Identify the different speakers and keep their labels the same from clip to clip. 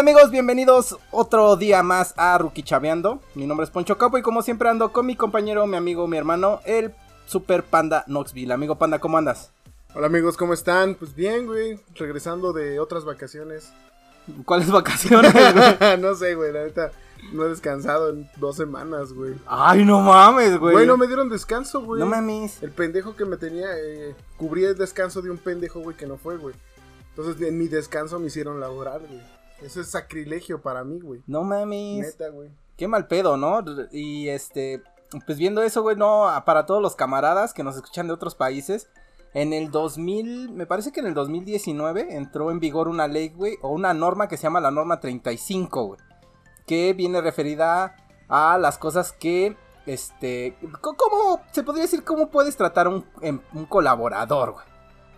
Speaker 1: Hola amigos, bienvenidos otro día más a Rookie Chaveando. Mi nombre es Poncho Capo y como siempre ando con mi compañero, mi amigo, mi hermano, el Super Panda Knoxville. Amigo Panda, ¿cómo andas?
Speaker 2: Hola amigos, ¿cómo están? Pues bien, güey, regresando de otras vacaciones.
Speaker 1: ¿Cuáles vacaciones,
Speaker 2: güey? no sé, güey, la neta, no he descansado en dos semanas, güey.
Speaker 1: Ay, no mames, güey.
Speaker 2: Güey, no me dieron descanso, güey.
Speaker 1: No mames.
Speaker 2: El pendejo que me tenía, eh, cubría el descanso de un pendejo, güey, que no fue, güey. Entonces en mi descanso me hicieron laborar, güey. Eso es sacrilegio para mí, güey.
Speaker 1: No mames.
Speaker 2: Neta, güey.
Speaker 1: Qué mal pedo, ¿no? Y este, pues viendo eso, güey, no, para todos los camaradas que nos escuchan de otros países, en el 2000, me parece que en el 2019 entró en vigor una ley, güey, o una norma que se llama la norma 35, güey, que viene referida a las cosas que, este, ¿cómo se podría decir cómo puedes tratar un, em, un colaborador, güey?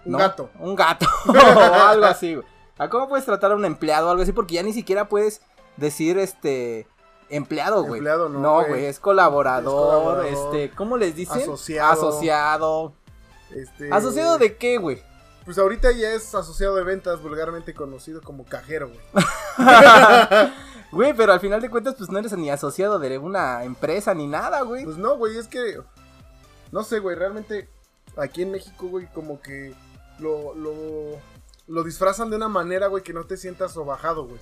Speaker 2: Un gato.
Speaker 1: Un gato, o algo así, güey. Cómo puedes tratar a un empleado o algo así? Porque ya ni siquiera puedes decir, este, empleado, güey.
Speaker 2: Empleado, no.
Speaker 1: No, güey, es, colaborador, este, ¿cómo les dicen?
Speaker 2: Asociado.
Speaker 1: Asociado. Este... ¿Asociado de qué, güey?
Speaker 2: Pues ahorita ya es asociado de ventas, vulgarmente conocido como cajero, güey.
Speaker 1: güey, pero al final de cuentas, pues no eres ni asociado de una empresa ni nada, güey.
Speaker 2: Pues no, güey, es que. No sé, güey, realmente aquí en México, güey, como que lo, lo, lo disfrazan de una manera, güey, que no te sientas sobajado, güey.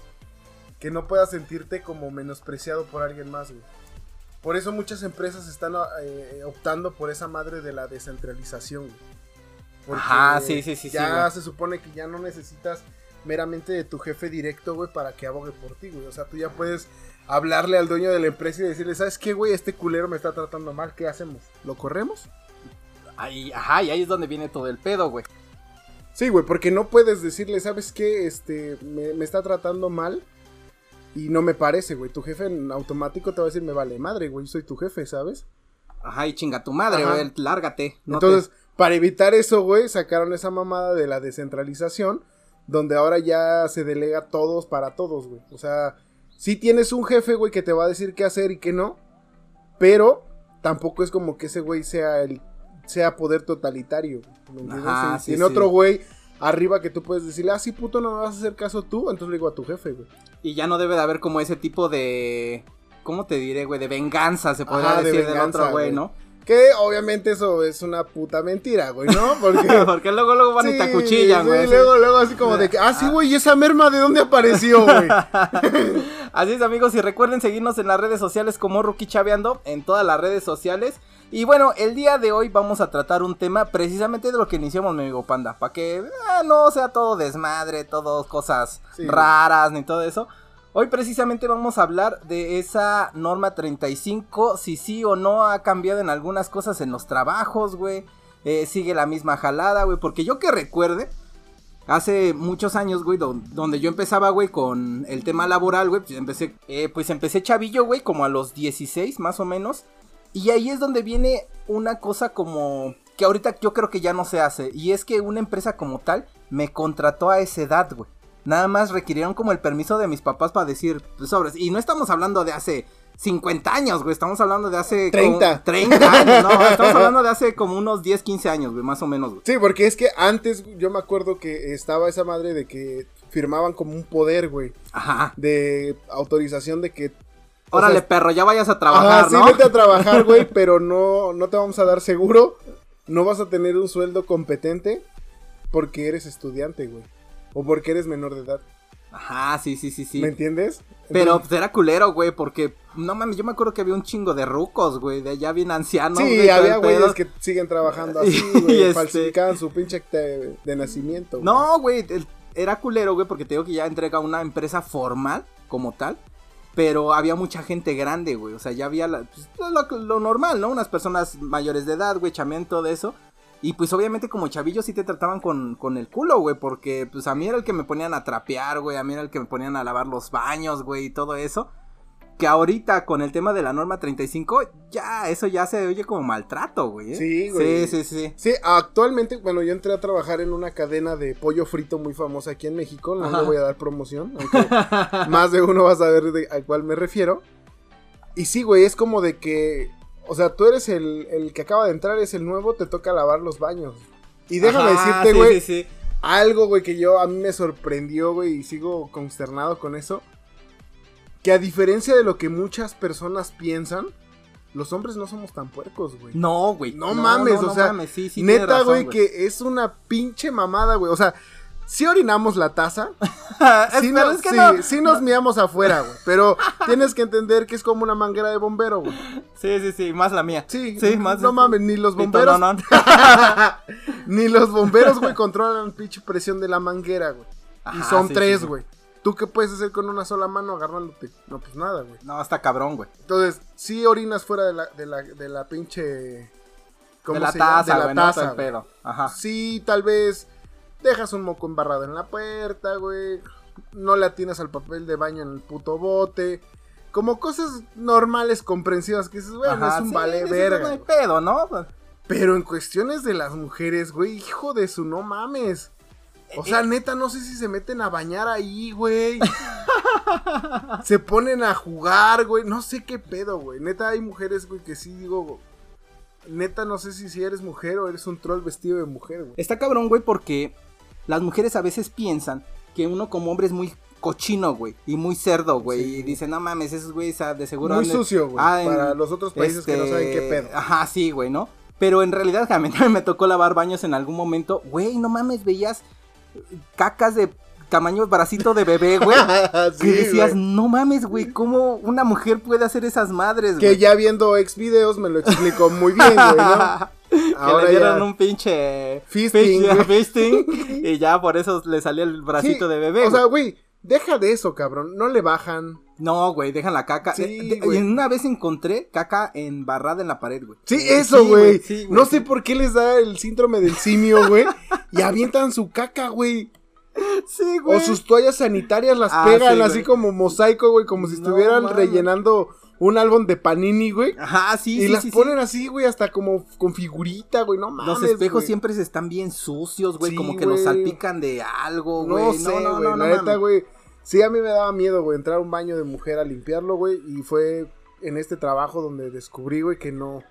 Speaker 2: Que no puedas sentirte como menospreciado por alguien más, güey. Por eso muchas empresas están eh, optando por esa madre de la descentralización.
Speaker 1: Porque Ajá, sí, sí, sí.
Speaker 2: Ya se supone que ya no necesitas meramente de tu jefe directo, güey, para que abogue por ti, güey. O sea, tú ya puedes hablarle al dueño de la empresa y decirle, ¿sabes qué, güey? Este culero me está tratando mal, ¿qué hacemos? ¿Lo corremos?
Speaker 1: Ahí, ajá, y ahí es donde viene todo el pedo, güey.
Speaker 2: Sí, güey, porque no puedes decirle, ¿sabes qué? Este, me, me está tratando mal y no me parece, güey. Tu jefe en automático te va a decir, me vale madre, güey. Soy tu jefe, ¿sabes?
Speaker 1: Ajá, y chinga tu madre, güey. Lárgate.
Speaker 2: Entonces, para evitar eso, güey, sacaron esa mamada de la descentralización. Donde ahora ya se delega todos para todos, güey. O sea, sí tienes un jefe, güey, que te va a decir qué hacer y qué no. Pero tampoco es como que ese güey sea el sea poder totalitario. Ajá, sí, tiene otro güey arriba que tú puedes decirle, ah, sí, puto, no me vas a hacer caso tú, entonces le digo a tu jefe, güey.
Speaker 1: Y ya no debe de haber como ese tipo de. ¿Cómo te diré, güey? De venganza, se podría decir del otro, güey, ¿no?
Speaker 2: Que obviamente eso es una puta mentira, güey, ¿no? Porque,
Speaker 1: Porque luego, luego van y te acuchillan, güey.
Speaker 2: Sí, luego, luego así como de que, ah, sí, güey, ¿y esa merma de dónde apareció, güey?
Speaker 1: así es, amigos, y recuerden seguirnos en las redes sociales como Rookie Chaveando, en todas las redes sociales. Y bueno, el día de hoy vamos a tratar un tema precisamente de lo que iniciamos, mi amigo Panda. Para que eh, no sea todo desmadre, todo cosas raras, ni todo eso. Hoy precisamente vamos a hablar de esa norma 35, si sí o no ha cambiado en algunas cosas en los trabajos, güey. Eh, sigue la misma jalada, güey. Porque yo que recuerde, hace muchos años, güey, donde yo empezaba, güey, con el tema laboral, güey, pues empecé, eh, pues empecé chavillo, güey, como a los 16 más o menos. Y ahí es donde viene una cosa como que ahorita yo creo que ya no se hace. Y es que una empresa como tal me contrató a esa edad, güey. Nada más requirieron como el permiso de mis papás para decir pues, sobres. Y no estamos hablando de hace 50 años, güey. Estamos hablando de hace.
Speaker 2: 30.
Speaker 1: 30 años, no. Estamos hablando de hace como unos 10, 15 años, güey, más o menos, güey.
Speaker 2: Sí, porque es que antes yo me acuerdo que estaba esa madre de que firmaban como un poder, güey.
Speaker 1: Ajá.
Speaker 2: De autorización de que
Speaker 1: Órale, perro, ya vayas a trabajar,
Speaker 2: ajá, Sí, vete a trabajar, güey, pero no, no te vamos a dar seguro. No vas a tener un sueldo competente porque eres estudiante, güey. O porque eres menor de edad.
Speaker 1: Ajá, sí, sí, sí, sí.
Speaker 2: ¿Me entiendes?
Speaker 1: Pero pues, era culero, güey, porque no mames, yo me acuerdo que había un chingo de rucos, güey, de allá bien ancianos.
Speaker 2: Sí, había güeyes que siguen trabajando así, güey, este... falsificaban su pinche de, de nacimiento.
Speaker 1: Güey. No, güey, era culero, güey, porque te digo que ya entrega una empresa formal como tal. Pero había mucha gente grande, güey. O sea, ya había pues, lo, normal, ¿no? Unas personas mayores de edad, güey, chamén, todo eso. Y pues obviamente como chavillos sí te trataban con, con el culo, güey. Porque pues a mí era el que me ponían a trapear, güey. A mí era el que me ponían a lavar los baños, güey, y todo eso que ahorita con el tema de la norma 35, ya, eso ya se oye como maltrato, güey. ¿eh?
Speaker 2: Sí, güey.
Speaker 1: Sí, sí, sí.
Speaker 2: Sí, actualmente, bueno, yo entré a trabajar en una cadena de pollo frito muy famosa aquí en México, no le voy a dar promoción, aunque más de uno va a saber de a cuál me refiero. Y sí, güey, es como de que, o sea, tú eres el, el que acaba de entrar, es el nuevo, te toca lavar los baños. Y déjame decirte, güey, algo, güey, que yo a mí me sorprendió, güey, y sigo consternado con eso que a diferencia de lo que muchas personas piensan, los hombres no somos tan puercos, güey.
Speaker 1: No, güey.
Speaker 2: No, mames, o sea,
Speaker 1: mames, sí, sí,
Speaker 2: Neta,
Speaker 1: razón,
Speaker 2: güey, que es una pinche mamada, güey. O sea, sí orinamos la taza. Sí,
Speaker 1: pero
Speaker 2: no-
Speaker 1: es que
Speaker 2: sí,
Speaker 1: no.
Speaker 2: sí nos miamos afuera, güey. Pero tienes que entender que es como una manguera de bombero, güey.
Speaker 1: Sí, sí, sí, más la mía.
Speaker 2: Sí,
Speaker 1: Sí, más
Speaker 2: no mames, ni los bomberos.
Speaker 1: no, no.
Speaker 2: ni los bomberos, güey, controlan la pinche presión de la manguera, güey. y son tres, güey. ¿Tú qué puedes hacer con una sola mano agarrándote? No, pues nada, güey.
Speaker 1: No, está cabrón, güey.
Speaker 2: Entonces, sí orinas fuera de la, de la, de la pinche. ¿Cómo
Speaker 1: De la
Speaker 2: se llama?
Speaker 1: taza,
Speaker 2: De la
Speaker 1: no
Speaker 2: taza, güey.
Speaker 1: pedo. Ajá.
Speaker 2: Sí, tal vez dejas un moco embarrado en la puerta, güey. No le atinas al papel de baño en el puto bote. Como cosas normales, comprensivas, que dices, bueno,
Speaker 1: Ajá,
Speaker 2: es un
Speaker 1: sí,
Speaker 2: vale verga.
Speaker 1: No hay pedo, ¿no?
Speaker 2: Pero en cuestiones de las mujeres, güey, hijo de su no mames. O sea, neta, no sé si se meten a bañar ahí, güey. se ponen a jugar, güey. No sé qué pedo, güey. Neta, hay mujeres, güey, que sí digo. Neta, no sé si, si eres mujer o eres un troll vestido de mujer, güey.
Speaker 1: Está cabrón, güey, porque las mujeres a veces piensan que uno como hombre es muy cochino, güey, y muy cerdo, güey,
Speaker 2: Sí.
Speaker 1: y dicen, no mames, esos güeyes de seguro...
Speaker 2: Muy sucio, güey.
Speaker 1: ah, en-
Speaker 2: para los otros países que no
Speaker 1: este,
Speaker 2: saben qué pedo.
Speaker 1: Ajá, sí, güey, ¿no? Pero en realidad, a mí también me tocó lavar baños en algún momento, güey, no mames, veías cacas de tamaño bracito de bebé, güey.
Speaker 2: Sí,
Speaker 1: que decías,
Speaker 2: güey.
Speaker 1: no mames, güey, ¿cómo una mujer puede hacer esas madres,
Speaker 2: Que
Speaker 1: güey?
Speaker 2: ya viendo ex videos me lo explicó muy bien, güey, ¿no?
Speaker 1: que
Speaker 2: Ahora
Speaker 1: le dieron
Speaker 2: ya-
Speaker 1: un pinche
Speaker 2: Fisting,
Speaker 1: fish-
Speaker 2: güey.
Speaker 1: fisting, y ya por eso le salía el bracito
Speaker 2: Sí,
Speaker 1: de bebé.
Speaker 2: O sea,
Speaker 1: güey,
Speaker 2: deja de eso, cabrón. No le bajan.
Speaker 1: No, güey, dejan la caca.
Speaker 2: Sí,
Speaker 1: Eh, de-
Speaker 2: güey.
Speaker 1: y una vez encontré caca embarrada en la pared, güey.
Speaker 2: Sí,
Speaker 1: Eh,
Speaker 2: eso, güey.
Speaker 1: sí, güey,
Speaker 2: no
Speaker 1: sí.
Speaker 2: sé por qué les da el síndrome del simio, güey. y avientan su caca, güey.
Speaker 1: Sí, güey.
Speaker 2: O sus toallas sanitarias las
Speaker 1: Ah,
Speaker 2: pegan
Speaker 1: sí,
Speaker 2: así
Speaker 1: güey.
Speaker 2: como mosaico, güey. Como si
Speaker 1: No
Speaker 2: estuvieran rellenando un álbum de panini, güey.
Speaker 1: Ajá, sí,
Speaker 2: y
Speaker 1: sí,
Speaker 2: las
Speaker 1: sí, sí.
Speaker 2: ponen así, güey, hasta como con figurita, güey. No mames.
Speaker 1: Los espejos
Speaker 2: güey.
Speaker 1: siempre se están bien sucios, güey,
Speaker 2: Sí,
Speaker 1: como que los
Speaker 2: güey.
Speaker 1: salpican de algo, güey.
Speaker 2: No sé, güey.
Speaker 1: no, no, no,
Speaker 2: la neta, güey. Sí, a mí me daba miedo, güey, entrar a un baño de mujer a limpiarlo, güey. Y fue en este trabajo donde descubrí, güey, que no.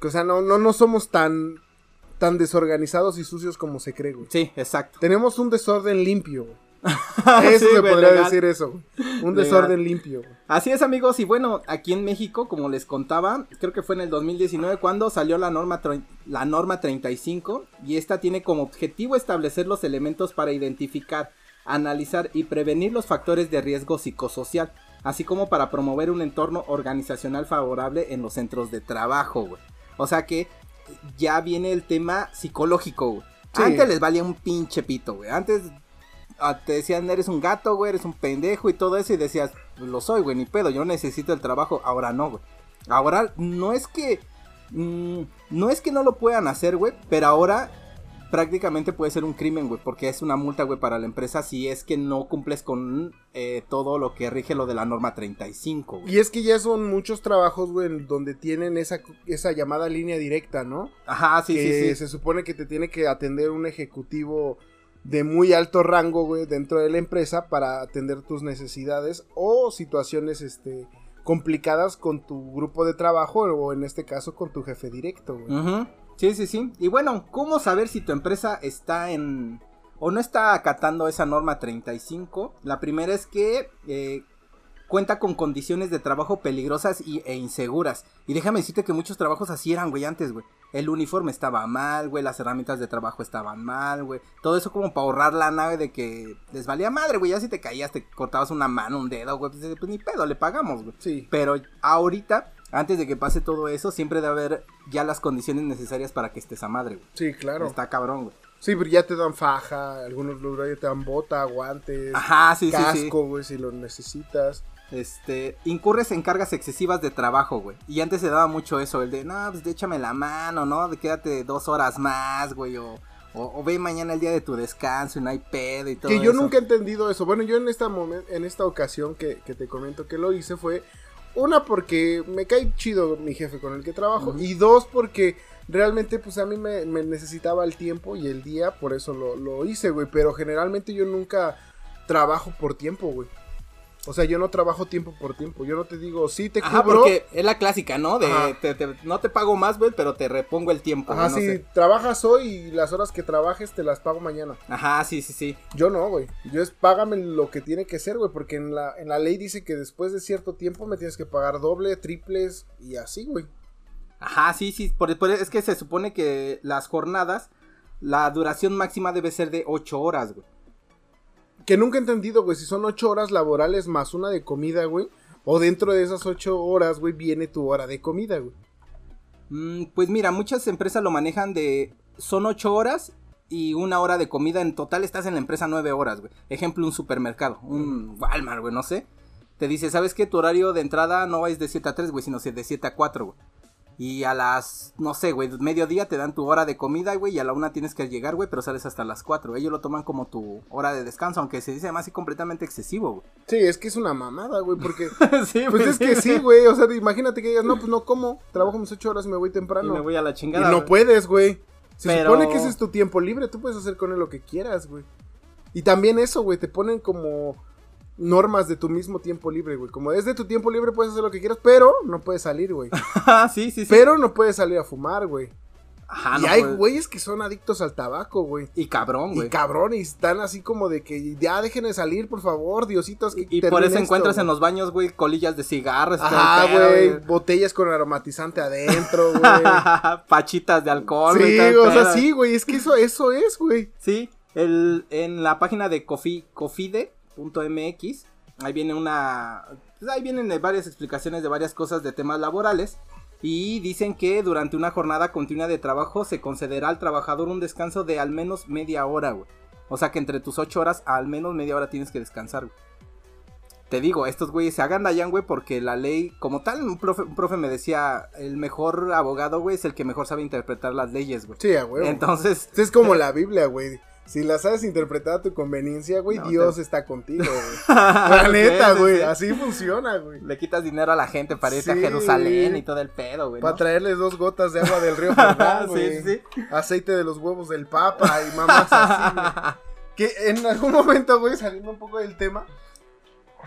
Speaker 2: Que, o sea, no, no, no somos tan. tan desorganizados y sucios como se cree, güey.
Speaker 1: Sí, exacto.
Speaker 2: Tenemos un desorden limpio, güey. Eso
Speaker 1: Sí,
Speaker 2: se
Speaker 1: güey,
Speaker 2: podría
Speaker 1: legal.
Speaker 2: decir eso. Un
Speaker 1: Legal.
Speaker 2: desorden limpio.
Speaker 1: Así es, amigos, y bueno, aquí en México, como les contaba, creo que fue en el 2019 cuando salió la norma, la norma 35 y esta tiene como objetivo establecer los elementos para identificar, analizar y prevenir los factores de riesgo psicosocial, así como para promover un entorno organizacional favorable en los centros de trabajo, güey. O sea que ya viene el tema psicológico, güey.
Speaker 2: Sí.
Speaker 1: Antes les valía un pinche pito, güey. Antes ah, te decían, eres un gato, güey, eres un pendejo y todo eso. Y decías, "Pues lo soy, güey, ni pedo, yo necesito el trabajo. Ahora no, güey. Ahora no es que. mm, no es que no lo puedan hacer, güey, pero ahora prácticamente puede ser un crimen, güey, porque es una multa, güey, para la empresa si es que no cumples con eh, todo lo que rige lo de la norma 35, güey.
Speaker 2: Y es que ya son muchos trabajos, güey, donde tienen esa, esa llamada línea directa, ¿no?
Speaker 1: Ajá, sí,
Speaker 2: que
Speaker 1: sí, sí.
Speaker 2: se supone que te tiene que atender un ejecutivo de muy alto rango, güey, dentro de la empresa para atender tus necesidades o situaciones, este, complicadas con tu grupo de trabajo o en este caso con tu jefe directo, güey.
Speaker 1: Ujú, Sí, sí, sí. Y bueno, ¿cómo saber si tu empresa está en... o no está acatando esa norma 35? La primera es que eh, cuenta con condiciones de trabajo peligrosas y, e inseguras. Y déjame decirte que muchos trabajos así eran, güey, antes, güey. El uniforme estaba mal, güey, las herramientas de trabajo estaban mal, güey. Todo eso como para ahorrar la nave de que les valía madre, güey. Ya si te caías, te cortabas una mano, un dedo, güey. Pues, pues ni pedo, le pagamos, güey.
Speaker 2: Sí.
Speaker 1: Pero ahorita, antes de que pase todo eso, siempre debe haber ya las condiciones necesarias para que estés a madre, güey.
Speaker 2: Sí, claro.
Speaker 1: Está cabrón, güey.
Speaker 2: Sí, pero ya te dan faja, algunos lugares te dan bota, guantes,
Speaker 1: Ajá, sí, sí, sí.
Speaker 2: casco, güey, si lo necesitas.
Speaker 1: Este, incurres en cargas excesivas de trabajo, güey. Y antes se daba mucho eso, el de, no, pues échame la mano, ¿no? De quédate dos horas más, güey, o, o, o ve mañana el día de tu descanso y no hay pedo y todo
Speaker 2: Que yo
Speaker 1: eso.
Speaker 2: nunca he entendido eso. Bueno, yo en esta, momen- en esta ocasión que, que te comento que lo hice fue, una, porque me cae chido mi jefe con el que trabajo, y dos, porque realmente pues a mí me, me necesitaba el tiempo y el día, por eso lo, lo hice, güey. Pero generalmente yo nunca trabajo por tiempo, güey. O sea, yo no trabajo tiempo por tiempo. Yo no te digo, sí te
Speaker 1: Ajá,
Speaker 2: cubro.
Speaker 1: porque es la clásica, ¿no? De
Speaker 2: Ajá.
Speaker 1: te- te- no te pago más, güey, pero te repongo el tiempo.
Speaker 2: Ajá,
Speaker 1: güey, no
Speaker 2: sí,
Speaker 1: sé.
Speaker 2: trabajas hoy y las horas que trabajes te las pago mañana.
Speaker 1: Ajá, sí, sí, sí.
Speaker 2: Yo no, güey. Yo es págame lo que tiene que ser, güey. Porque en la, en la ley dice que después de cierto tiempo me tienes que pagar doble, triples y así, güey.
Speaker 1: Ajá, sí, sí. Por, por- es que se supone que las jornadas, la duración máxima debe ser de 8 horas, güey.
Speaker 2: Que nunca he entendido, güey, si son ocho horas laborales más una de comida, güey. O dentro de esas ocho horas, güey, viene tu hora de comida, güey.
Speaker 1: Mm, pues mira, muchas empresas lo manejan de. Son 8 horas y una hora de comida. En total estás en la empresa 9 horas, güey. Ejemplo, un supermercado, un Walmart, güey, no sé. Te dice, ¿sabes qué? Tu horario de entrada no es de 7 a 3, güey, sino de 7 a 4, güey. Y a las, no sé, güey, mediodía te dan tu hora de comida, güey, y a la una tienes que llegar, güey, pero sales hasta las 4. Ellos lo toman como tu hora de descanso, aunque se dice más y completamente excesivo, güey.
Speaker 2: Sí, es que es una mamada, güey, porque...
Speaker 1: sí,
Speaker 2: Pues es que sí, güey, o sea, imagínate que digas, no, pues no como, trabajo mis ocho horas y me voy
Speaker 1: Y
Speaker 2: temprano.
Speaker 1: me voy a la
Speaker 2: Y
Speaker 1: chingada.
Speaker 2: no
Speaker 1: güey.
Speaker 2: puedes, güey. Se
Speaker 1: Pero-
Speaker 2: supone que ese es tu tiempo libre, tú puedes hacer con él lo que quieras, güey. Y también eso, güey, te ponen como normas de tu mismo tiempo libre, güey. Como es de tu tiempo libre, puedes hacer lo que quieras, pero no puedes salir, güey.
Speaker 1: sí, sí, sí.
Speaker 2: Pero no puedes salir a fumar, güey.
Speaker 1: Ajá,
Speaker 2: y
Speaker 1: no
Speaker 2: hay güeyes que son adictos al tabaco, güey.
Speaker 1: Y cabrón, güey.
Speaker 2: Y cabrón, y están así como de que ya dejen de salir, por favor, diositos. Que
Speaker 1: Y por
Speaker 2: termine
Speaker 1: eso
Speaker 2: esto,
Speaker 1: encuentras en
Speaker 2: güey.
Speaker 1: los baños, güey, colillas de cigarros.
Speaker 2: Ajá, güey. Botellas con aromatizante adentro, güey.
Speaker 1: Pachitas de alcohol, güey,
Speaker 2: sí,
Speaker 1: el
Speaker 2: o sea, sí, güey. Es que eso, eso es, güey.
Speaker 1: Sí, el, en la página de cofi, cofide.mx, ahí viene una... pues ahí vienen eh, varias explicaciones de varias cosas de temas laborales. Y dicen que durante una jornada continua de trabajo se concederá al trabajador un descanso de al menos media hora, güey. O sea que entre tus ocho horas, al menos media hora tienes que descansar, güey. Te digo, estos güeyes se hagan dayan, güey, porque la ley, como tal, un profe, un profe me decía, el mejor abogado, güey, es el que mejor sabe interpretar las leyes, güey.
Speaker 2: Sí, huevo.
Speaker 1: Entonces,
Speaker 2: es como la Biblia, güey. Si la sabes interpretar a tu conveniencia, güey,
Speaker 1: No,
Speaker 2: Dios
Speaker 1: te-
Speaker 2: está contigo, güey. La neta,
Speaker 1: sí,
Speaker 2: güey.
Speaker 1: sí.
Speaker 2: Así funciona, güey.
Speaker 1: Le quitas dinero a la gente para irse
Speaker 2: Sí.
Speaker 1: a Jerusalén y todo el pedo, güey.
Speaker 2: Para traerles dos gotas de agua del río Jordán,
Speaker 1: Sí,
Speaker 2: güey.
Speaker 1: sí, sí.
Speaker 2: Aceite de los huevos del Papa y mamás así, güey. Que en algún momento, güey, saliendo un poco del tema,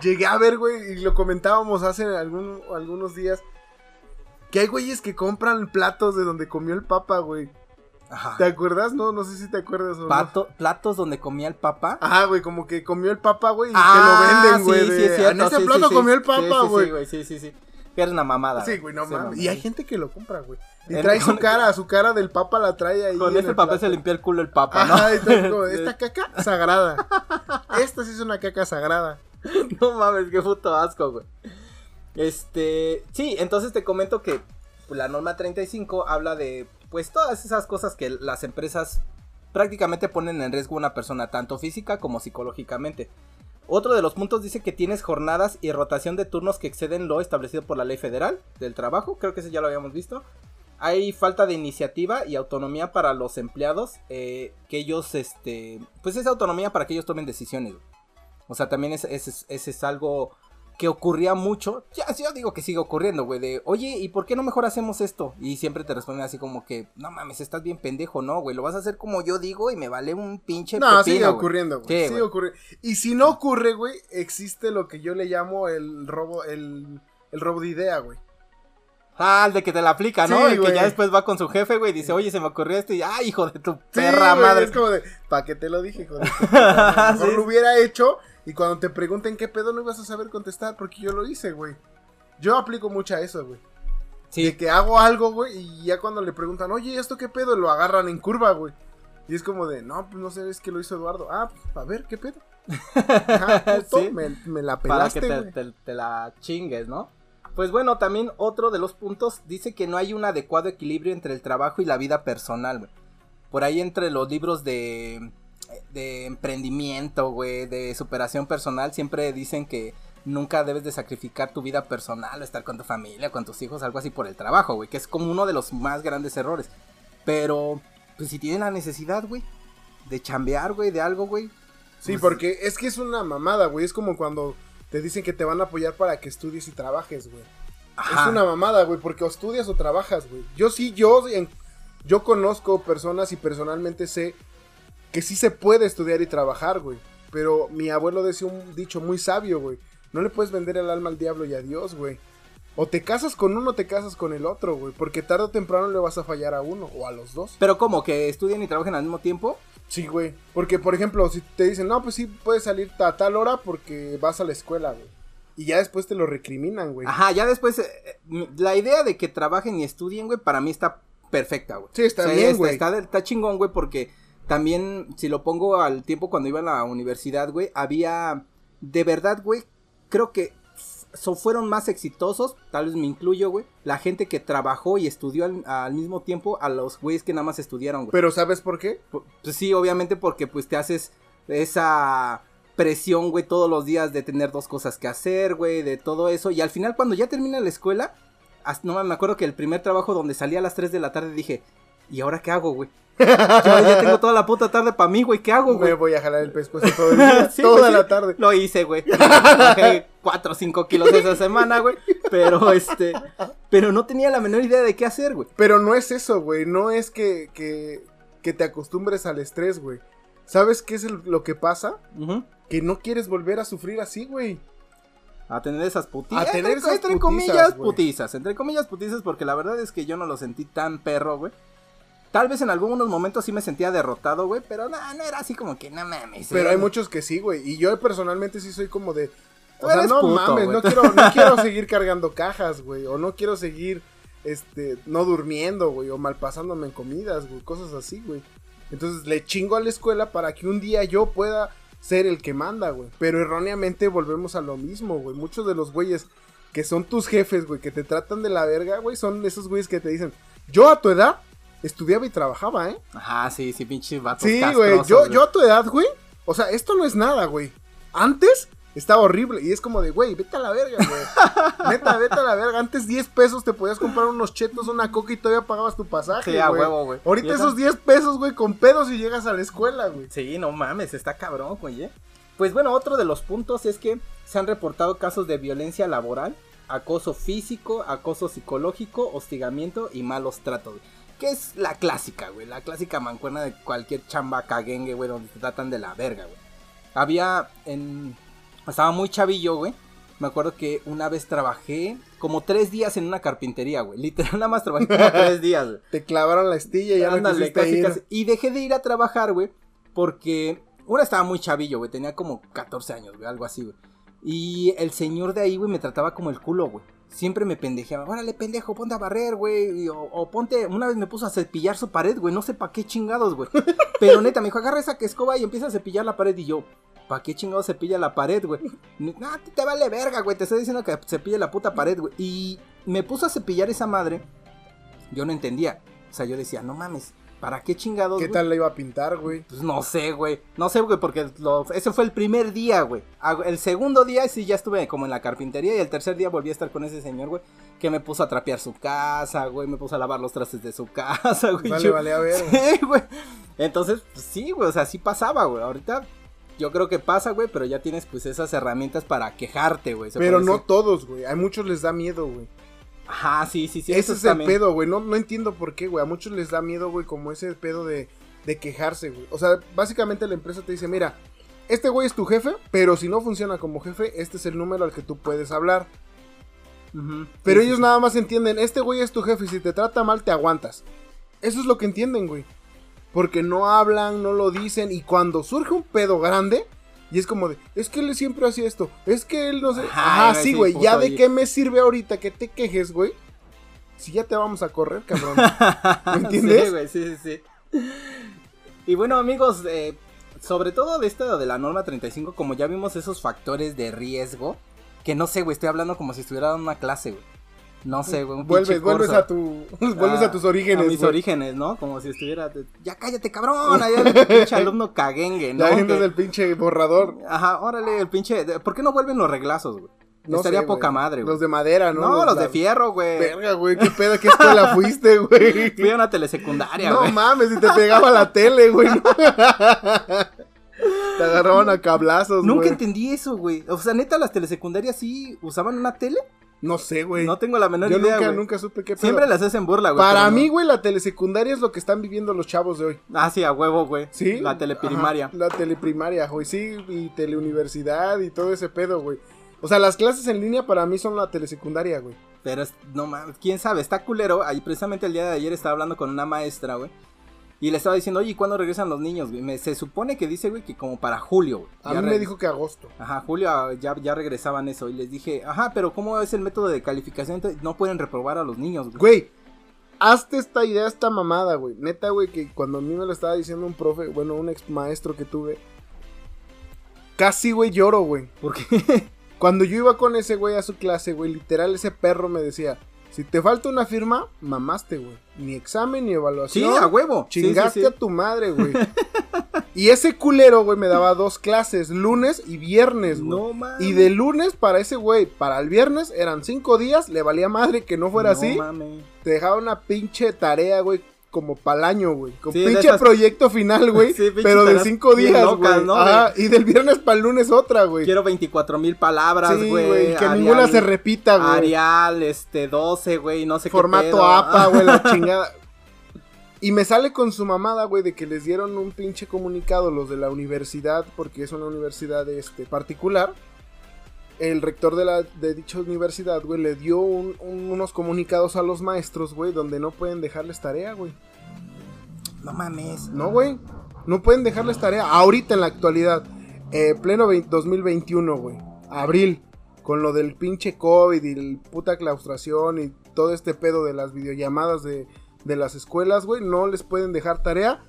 Speaker 2: llegué a ver, güey, y lo comentábamos hace algún- algunos días, que hay güeyes que compran platos de donde comió el Papa, güey.
Speaker 1: Ajá.
Speaker 2: ¿Te acuerdas? No, no sé si te acuerdas o no.
Speaker 1: Platos donde comía el papa.
Speaker 2: Ajá, güey, como que comió el Papa, güey, y
Speaker 1: Ah,
Speaker 2: que lo venden, güey.
Speaker 1: sí, sí,
Speaker 2: de,
Speaker 1: es cierto,
Speaker 2: en ese
Speaker 1: sí,
Speaker 2: plato
Speaker 1: sí, sí.
Speaker 2: comió el
Speaker 1: Sí,
Speaker 2: Papa,
Speaker 1: sí,
Speaker 2: güey.
Speaker 1: Sí, güey, sí, sí, sí. Que era una mamada.
Speaker 2: Sí, güey, no
Speaker 1: Sí,
Speaker 2: mames. Y hay gente que lo compra, güey. Y trae su cara, su cara del Papa la trae ahí.
Speaker 1: Con
Speaker 2: el
Speaker 1: papel se limpió el culo el papa, ¿no?
Speaker 2: Y todo esta caca sagrada. Esta sí es una caca sagrada.
Speaker 1: No mames, qué puto asco, güey. Este, sí, entonces te comento que la norma 35 habla de pues todas esas cosas que las empresas prácticamente ponen en riesgo a una persona tanto física como psicológicamente. Otro de los puntos dice que tienes jornadas y rotación de turnos que exceden lo establecido por la ley federal del trabajo, creo que ese ya lo habíamos visto. Hay falta de iniciativa y autonomía para los empleados, eh, que ellos, este, pues es autonomía para que ellos tomen decisiones. O sea, también ese es, ese es algo que ocurría mucho. Ya, yo digo que sigue ocurriendo, güey. De, oye, ¿y por qué no mejor hacemos esto? Y siempre te responden así como que, no mames, estás bien pendejo, no, güey. Lo vas a hacer como yo digo y me vale un pinche.
Speaker 2: No,
Speaker 1: pepino,
Speaker 2: sigue
Speaker 1: güey".
Speaker 2: ocurriendo, güey. Sigue ocurriendo. Y si no ocurre, güey, existe lo que yo le llamo el robo, el, el robo de idea, güey.
Speaker 1: Ah, el de que te la aplica, ¿no?
Speaker 2: Sí,
Speaker 1: el que ya después va con su jefe, güey, y dice, oye, se me ocurrió esto. Y, ay, hijo de tu perra madre.
Speaker 2: Es como de, ¿para qué te lo dije, hijo de tu puta madre? Mejor
Speaker 1: Sí.
Speaker 2: lo hubiera hecho y cuando te pregunten qué pedo no ibas a saber contestar porque yo lo hice, güey. Yo aplico mucho a eso, güey.
Speaker 1: Sí,
Speaker 2: De que hago algo, güey, y ya cuando le preguntan, oye, ¿esto qué pedo? Lo agarran en curva, güey. Y es como de, no, pues no sé, es que lo hizo Eduardo. Ah, pues, a ver, ¿qué pedo? Ajá, puto,
Speaker 1: Sí.
Speaker 2: me, me la
Speaker 1: para que
Speaker 2: pelaste,
Speaker 1: te,
Speaker 2: güey.
Speaker 1: te- te la chingues, ¿no? Pues bueno, también otro de los puntos dice que no hay un adecuado equilibrio entre el trabajo y la vida personal, güey. Por ahí entre los libros de, de emprendimiento, güey, de superación personal, siempre dicen que nunca debes de sacrificar tu vida personal, estar con tu familia, con tus hijos, algo así por el trabajo, güey, que es como uno de los más grandes errores. Pero, pues si tienen la necesidad, güey, de chambear, güey, de algo, güey.
Speaker 2: Sí,
Speaker 1: pues-
Speaker 2: porque es que es una mamada, güey. Es como cuando te dicen que te van a apoyar para que estudies y trabajes, güey.
Speaker 1: Ajá.
Speaker 2: Es una mamada, güey, porque o estudias o trabajas, güey. Yo sí, yo, yo conozco personas y personalmente sé que sí se puede estudiar y trabajar, güey. Pero mi abuelo decía un dicho muy sabio, güey. no le puedes vender el alma al diablo y a Dios, güey. O te casas con uno o te casas con el otro, güey. Porque tarde o temprano le vas a fallar a uno o a los dos.
Speaker 1: Pero como que estudian y trabajen al mismo tiempo.
Speaker 2: Sí, güey. Porque, por ejemplo, si te dicen, no, pues sí, puedes salir a tal hora porque vas a la escuela, güey. Y ya después te lo recriminan, güey.
Speaker 1: Ajá, ya después. eh, eh, la idea de que trabajen y estudien, güey, para mí está perfecta, güey.
Speaker 2: Sí, está
Speaker 1: O sea,
Speaker 2: bien,
Speaker 1: está-
Speaker 2: güey.
Speaker 1: Está, está chingón, güey, porque también, si lo pongo al tiempo cuando iba a la universidad, güey, había. De verdad, güey, creo que so- fueron más exitosos, tal vez me incluyo, güey, la gente que trabajó y estudió al, al mismo tiempo a los güeyes que nada más estudiaron, güey.
Speaker 2: Pero ¿sabes por qué?
Speaker 1: Pu- Pues sí, obviamente porque pues te haces esa presión, güey, todos los días de tener dos cosas que hacer, güey, de todo eso. Y al final cuando ya termina la escuela, as- no me acuerdo que el primer trabajo donde salí a las 3 de la tarde dije, ¿y ahora qué hago, güey? Yo ya tengo toda la puta tarde para mí, güey, ¿qué hago,
Speaker 2: Me
Speaker 1: güey?
Speaker 2: voy a jalar el pescuezo todo el día,
Speaker 1: Sí,
Speaker 2: toda
Speaker 1: güey,
Speaker 2: la tarde.
Speaker 1: Lo hice, güey. Bajé 4 o 5 kilos esa semana, güey. Pero este, pero no tenía la menor idea de qué hacer, güey.
Speaker 2: Pero no es eso, güey. No es que, que, que te acostumbres al estrés, güey. ¿Sabes qué es el- lo que pasa?
Speaker 1: Ujú.
Speaker 2: Que no quieres volver a sufrir así, güey.
Speaker 1: A tener esas putizas.
Speaker 2: A tener
Speaker 1: entre,
Speaker 2: esas
Speaker 1: entre
Speaker 2: putizas,
Speaker 1: comillas,
Speaker 2: güey.
Speaker 1: putizas. Entre comillas, putizas, porque la verdad es que yo no lo sentí tan perro, güey. Tal vez en algunos momentos sí me sentía derrotado, güey, pero no, no era así como que no mames.
Speaker 2: Pero hay muchos que sí, güey. Y yo personalmente sí soy como de. O sea, no
Speaker 1: puto,
Speaker 2: mames, no quiero, no quiero seguir cargando cajas, güey. O no quiero seguir, este, no durmiendo, güey. O malpasándome en comidas, güey. Cosas así, güey. Entonces le chingo a la escuela para que un día yo pueda ser el que manda, güey. Pero erróneamente volvemos a lo mismo, güey. Muchos de los güeyes que son tus jefes, güey, que te tratan de la verga, güey, son esos güeyes que te dicen, yo a tu edad estudiaba y trabajaba, ¿eh?
Speaker 1: Ajá, sí, sí, pinches vatos
Speaker 2: Sí, güey. Yo, yo a tu edad, güey. O sea, esto no es nada, güey. Antes estaba horrible. Y es como de, güey, vete a la verga, güey. Neta, vete a la verga. Antes 10 pesos te podías comprar unos chetos, una coca y todavía pagabas tu pasaje,
Speaker 1: Sí, a
Speaker 2: güey.
Speaker 1: huevo, güey. Y
Speaker 2: Ahorita
Speaker 1: eso-
Speaker 2: esos 10 pesos, güey, con pedos y llegas a la escuela, güey.
Speaker 1: Sí, no mames, está cabrón, güey. ¿eh? Pues bueno, otro de los puntos es que se han reportado casos de violencia laboral, acoso físico, acoso psicológico, hostigamiento y malos tratos. güey. Que es la clásica, güey. La clásica mancuerna de cualquier chamba caguengue, güey, donde te tratan de la verga, güey. Había en. Estaba muy chavillo, güey. Me acuerdo que una vez trabajé como tres días en una carpintería, güey. Literal, nada más trabajé como tres días, güey.
Speaker 2: Te clavaron la estilla y ya no
Speaker 1: Ándale, casi,
Speaker 2: ir.
Speaker 1: casi. Y dejé de ir a trabajar, güey, porque una estaba muy chavillo, güey, tenía como 14 años, güey, algo así, güey. Y el señor de ahí, güey, me trataba como el culo, güey. Siempre me pendejeaba, órale, pendejo, ponte a barrer, güey. O, o ponte, una vez me puso a cepillar su pared, güey, no sé pa' qué chingados, güey. Pero neta, me dijo, agarra esa escoba y empieza a cepillar la pared. Y yo, ¿pa' qué chingados cepilla la pared, güey? No, ti te vale verga, güey, te estoy diciendo que cepille la puta pared, güey. Y me puso a cepillar esa madre. Yo no entendía. O sea, yo decía, no mames, ¿para qué chingados?
Speaker 2: ¿Qué
Speaker 1: güey?
Speaker 2: tal la iba a pintar, güey?
Speaker 1: Pues no sé, güey. No sé, güey, porque lo- ese fue el primer día, güey. Ah, El segundo día sí ya estuve como en la carpintería y el tercer día volví a estar con ese señor, güey, que me puso a trapear su casa, güey, me puso a lavar los trastes de su casa, güey.
Speaker 2: Vale,
Speaker 1: Yo-
Speaker 2: vale, a ver.
Speaker 1: Sí, güey. Entonces, pues, sí, güey, o sea, sí pasaba, güey. Ahorita yo creo que pasa, güey, pero ya tienes pues esas herramientas para quejarte, güey.
Speaker 2: Pero no todos, güey. A muchos les da miedo, güey.
Speaker 1: Ajá, sí, sí, sí.
Speaker 2: ese
Speaker 1: eso
Speaker 2: es el pedo, güey. No, no entiendo por qué, güey. A muchos les da miedo, güey, como ese pedo de, de quejarse, güey. O sea, básicamente la empresa te dice, mira, este güey es tu jefe, pero si no funciona como jefe, este es el número al que tú puedes hablar. Pero
Speaker 1: sí,
Speaker 2: ellos
Speaker 1: sí,
Speaker 2: nada más entienden, este güey es tu jefe y si te trata mal te aguantas. Eso es lo que entienden, güey. Porque no hablan, no lo dicen y cuando surge un pedo grande... Y es como de, es que él siempre hacía esto, es que él no sé...
Speaker 1: Ajá,
Speaker 2: sí, güey, ya de qué me sirve ahorita que te quejes, güey. Si ya te vamos a correr, cabrón. ¿Me entiendes?
Speaker 1: Sí, güey, sí, sí, sí. Y bueno, amigos, eh, sobre todo de esto de la norma 35, como ya vimos esos factores de riesgo, que no sé, güey, estoy hablando como si estuviera dando una clase, güey. No sé, güey.
Speaker 2: vuelves, vuelves a tu, vuelves
Speaker 1: Ah,
Speaker 2: a tus orígenes,
Speaker 1: A mis orígenes, ¿no? Como si estuviera. Ya cállate, cabrón. Allá el pinche alumno caguengue, ¿no?
Speaker 2: La gente del pinche borrador.
Speaker 1: Ajá, órale, el pinche. ¿Por qué no vuelven los reglazos, güey?
Speaker 2: No
Speaker 1: Estaría
Speaker 2: sé,
Speaker 1: poca madre, güey.
Speaker 2: Los de madera, ¿no?
Speaker 1: No, los, de
Speaker 2: la-
Speaker 1: fierro, güey.
Speaker 2: Verga, güey, qué pedo, qué escuela fuiste, güey.
Speaker 1: Fui a una telesecundaria,
Speaker 2: No
Speaker 1: güey.
Speaker 2: mames, y te pegaba la tele, güey. ¿no? Te agarraban a cablazos,
Speaker 1: Nunca
Speaker 2: güey.
Speaker 1: entendí eso, güey. O sea, neta, las telesecundarias sí usaban una tele.
Speaker 2: No sé, güey.
Speaker 1: No tengo la menor
Speaker 2: Yo
Speaker 1: idea,
Speaker 2: nunca,
Speaker 1: güey.
Speaker 2: nunca supe qué pedo.
Speaker 1: Siempre las hacen burla, güey.
Speaker 2: Para
Speaker 1: no.
Speaker 2: mí, güey, la telesecundaria es lo que están viviendo los chavos de hoy.
Speaker 1: Ah, sí, a huevo, güey.
Speaker 2: ¿Sí?
Speaker 1: La teleprimaria.
Speaker 2: Ajá, la teleprimaria, güey, sí, y teleuniversidad y todo ese pedo, güey. O sea, las clases en línea para mí son la telesecundaria, güey.
Speaker 1: Pero no mames, quién sabe, está culero. Ahí precisamente el día de ayer estaba hablando con una maestra, güey. Y le estaba diciendo, oye, ¿y cuándo regresan los niños, güey? Me- se supone que dice, güey, que como para julio, güey.
Speaker 2: A mí me dijo que agosto.
Speaker 1: Ajá, julio ah, ya, ya regresaban eso. Y les dije, ajá, pero ¿cómo es el método de calificación? Entonces, no pueden reprobar a los niños, güey.
Speaker 2: Güey, hazte esta idea, esta mamada, güey. Neta, güey, que cuando a mí me lo estaba diciendo un profe, bueno, un ex maestro que tuve, casi, güey, lloro, güey.
Speaker 1: Porque
Speaker 2: Cuando yo iba con ese güey a su clase, güey, literal ese perro me decía, si te falta una firma, mamaste, güey. Ni examen ni
Speaker 1: sí,
Speaker 2: evaluación.
Speaker 1: a huevo. Sí, sí,
Speaker 2: Chingaste
Speaker 1: sí.
Speaker 2: a tu madre, güey. y ese culero, güey, me daba dos clases, lunes y viernes, güey.
Speaker 1: No mames.
Speaker 2: Y de lunes para ese güey, para el viernes eran cinco días, le valía madre que no fuera
Speaker 1: No
Speaker 2: así.
Speaker 1: mames.
Speaker 2: Te dejaba una pinche tarea, güey, como pa'l año, güey. Con
Speaker 1: Sí,
Speaker 2: pinche
Speaker 1: esas-
Speaker 2: proyecto final, güey.
Speaker 1: Sí,
Speaker 2: pero de cinco días, güey.
Speaker 1: ¿no,
Speaker 2: Ajá, y del viernes para el lunes otra, güey.
Speaker 1: Quiero 24 mil palabras,
Speaker 2: Sí,
Speaker 1: güey.
Speaker 2: güey, que
Speaker 1: Arial-
Speaker 2: ninguna se repita, güey.
Speaker 1: Arial, este, 12, güey, no sé qué
Speaker 2: Formato. APA, güey, la chingada. Y me sale con su mamada, güey, de que les dieron un pinche comunicado los de la universidad, porque es una universidad este, particular. El rector de, la, de dicha universidad, güey, le dio un- un- unos comunicados a los maestros, güey, donde no pueden dejarles tarea, güey.
Speaker 1: No mames.
Speaker 2: No, güey. No pueden dejarles tarea. Ahorita en la actualidad. Eh, pleno vein- 2021, güey. Abril. Con lo del pinche COVID y el puta claustración y todo este pedo de las videollamadas de, de las escuelas, güey. No les pueden dejar tarea.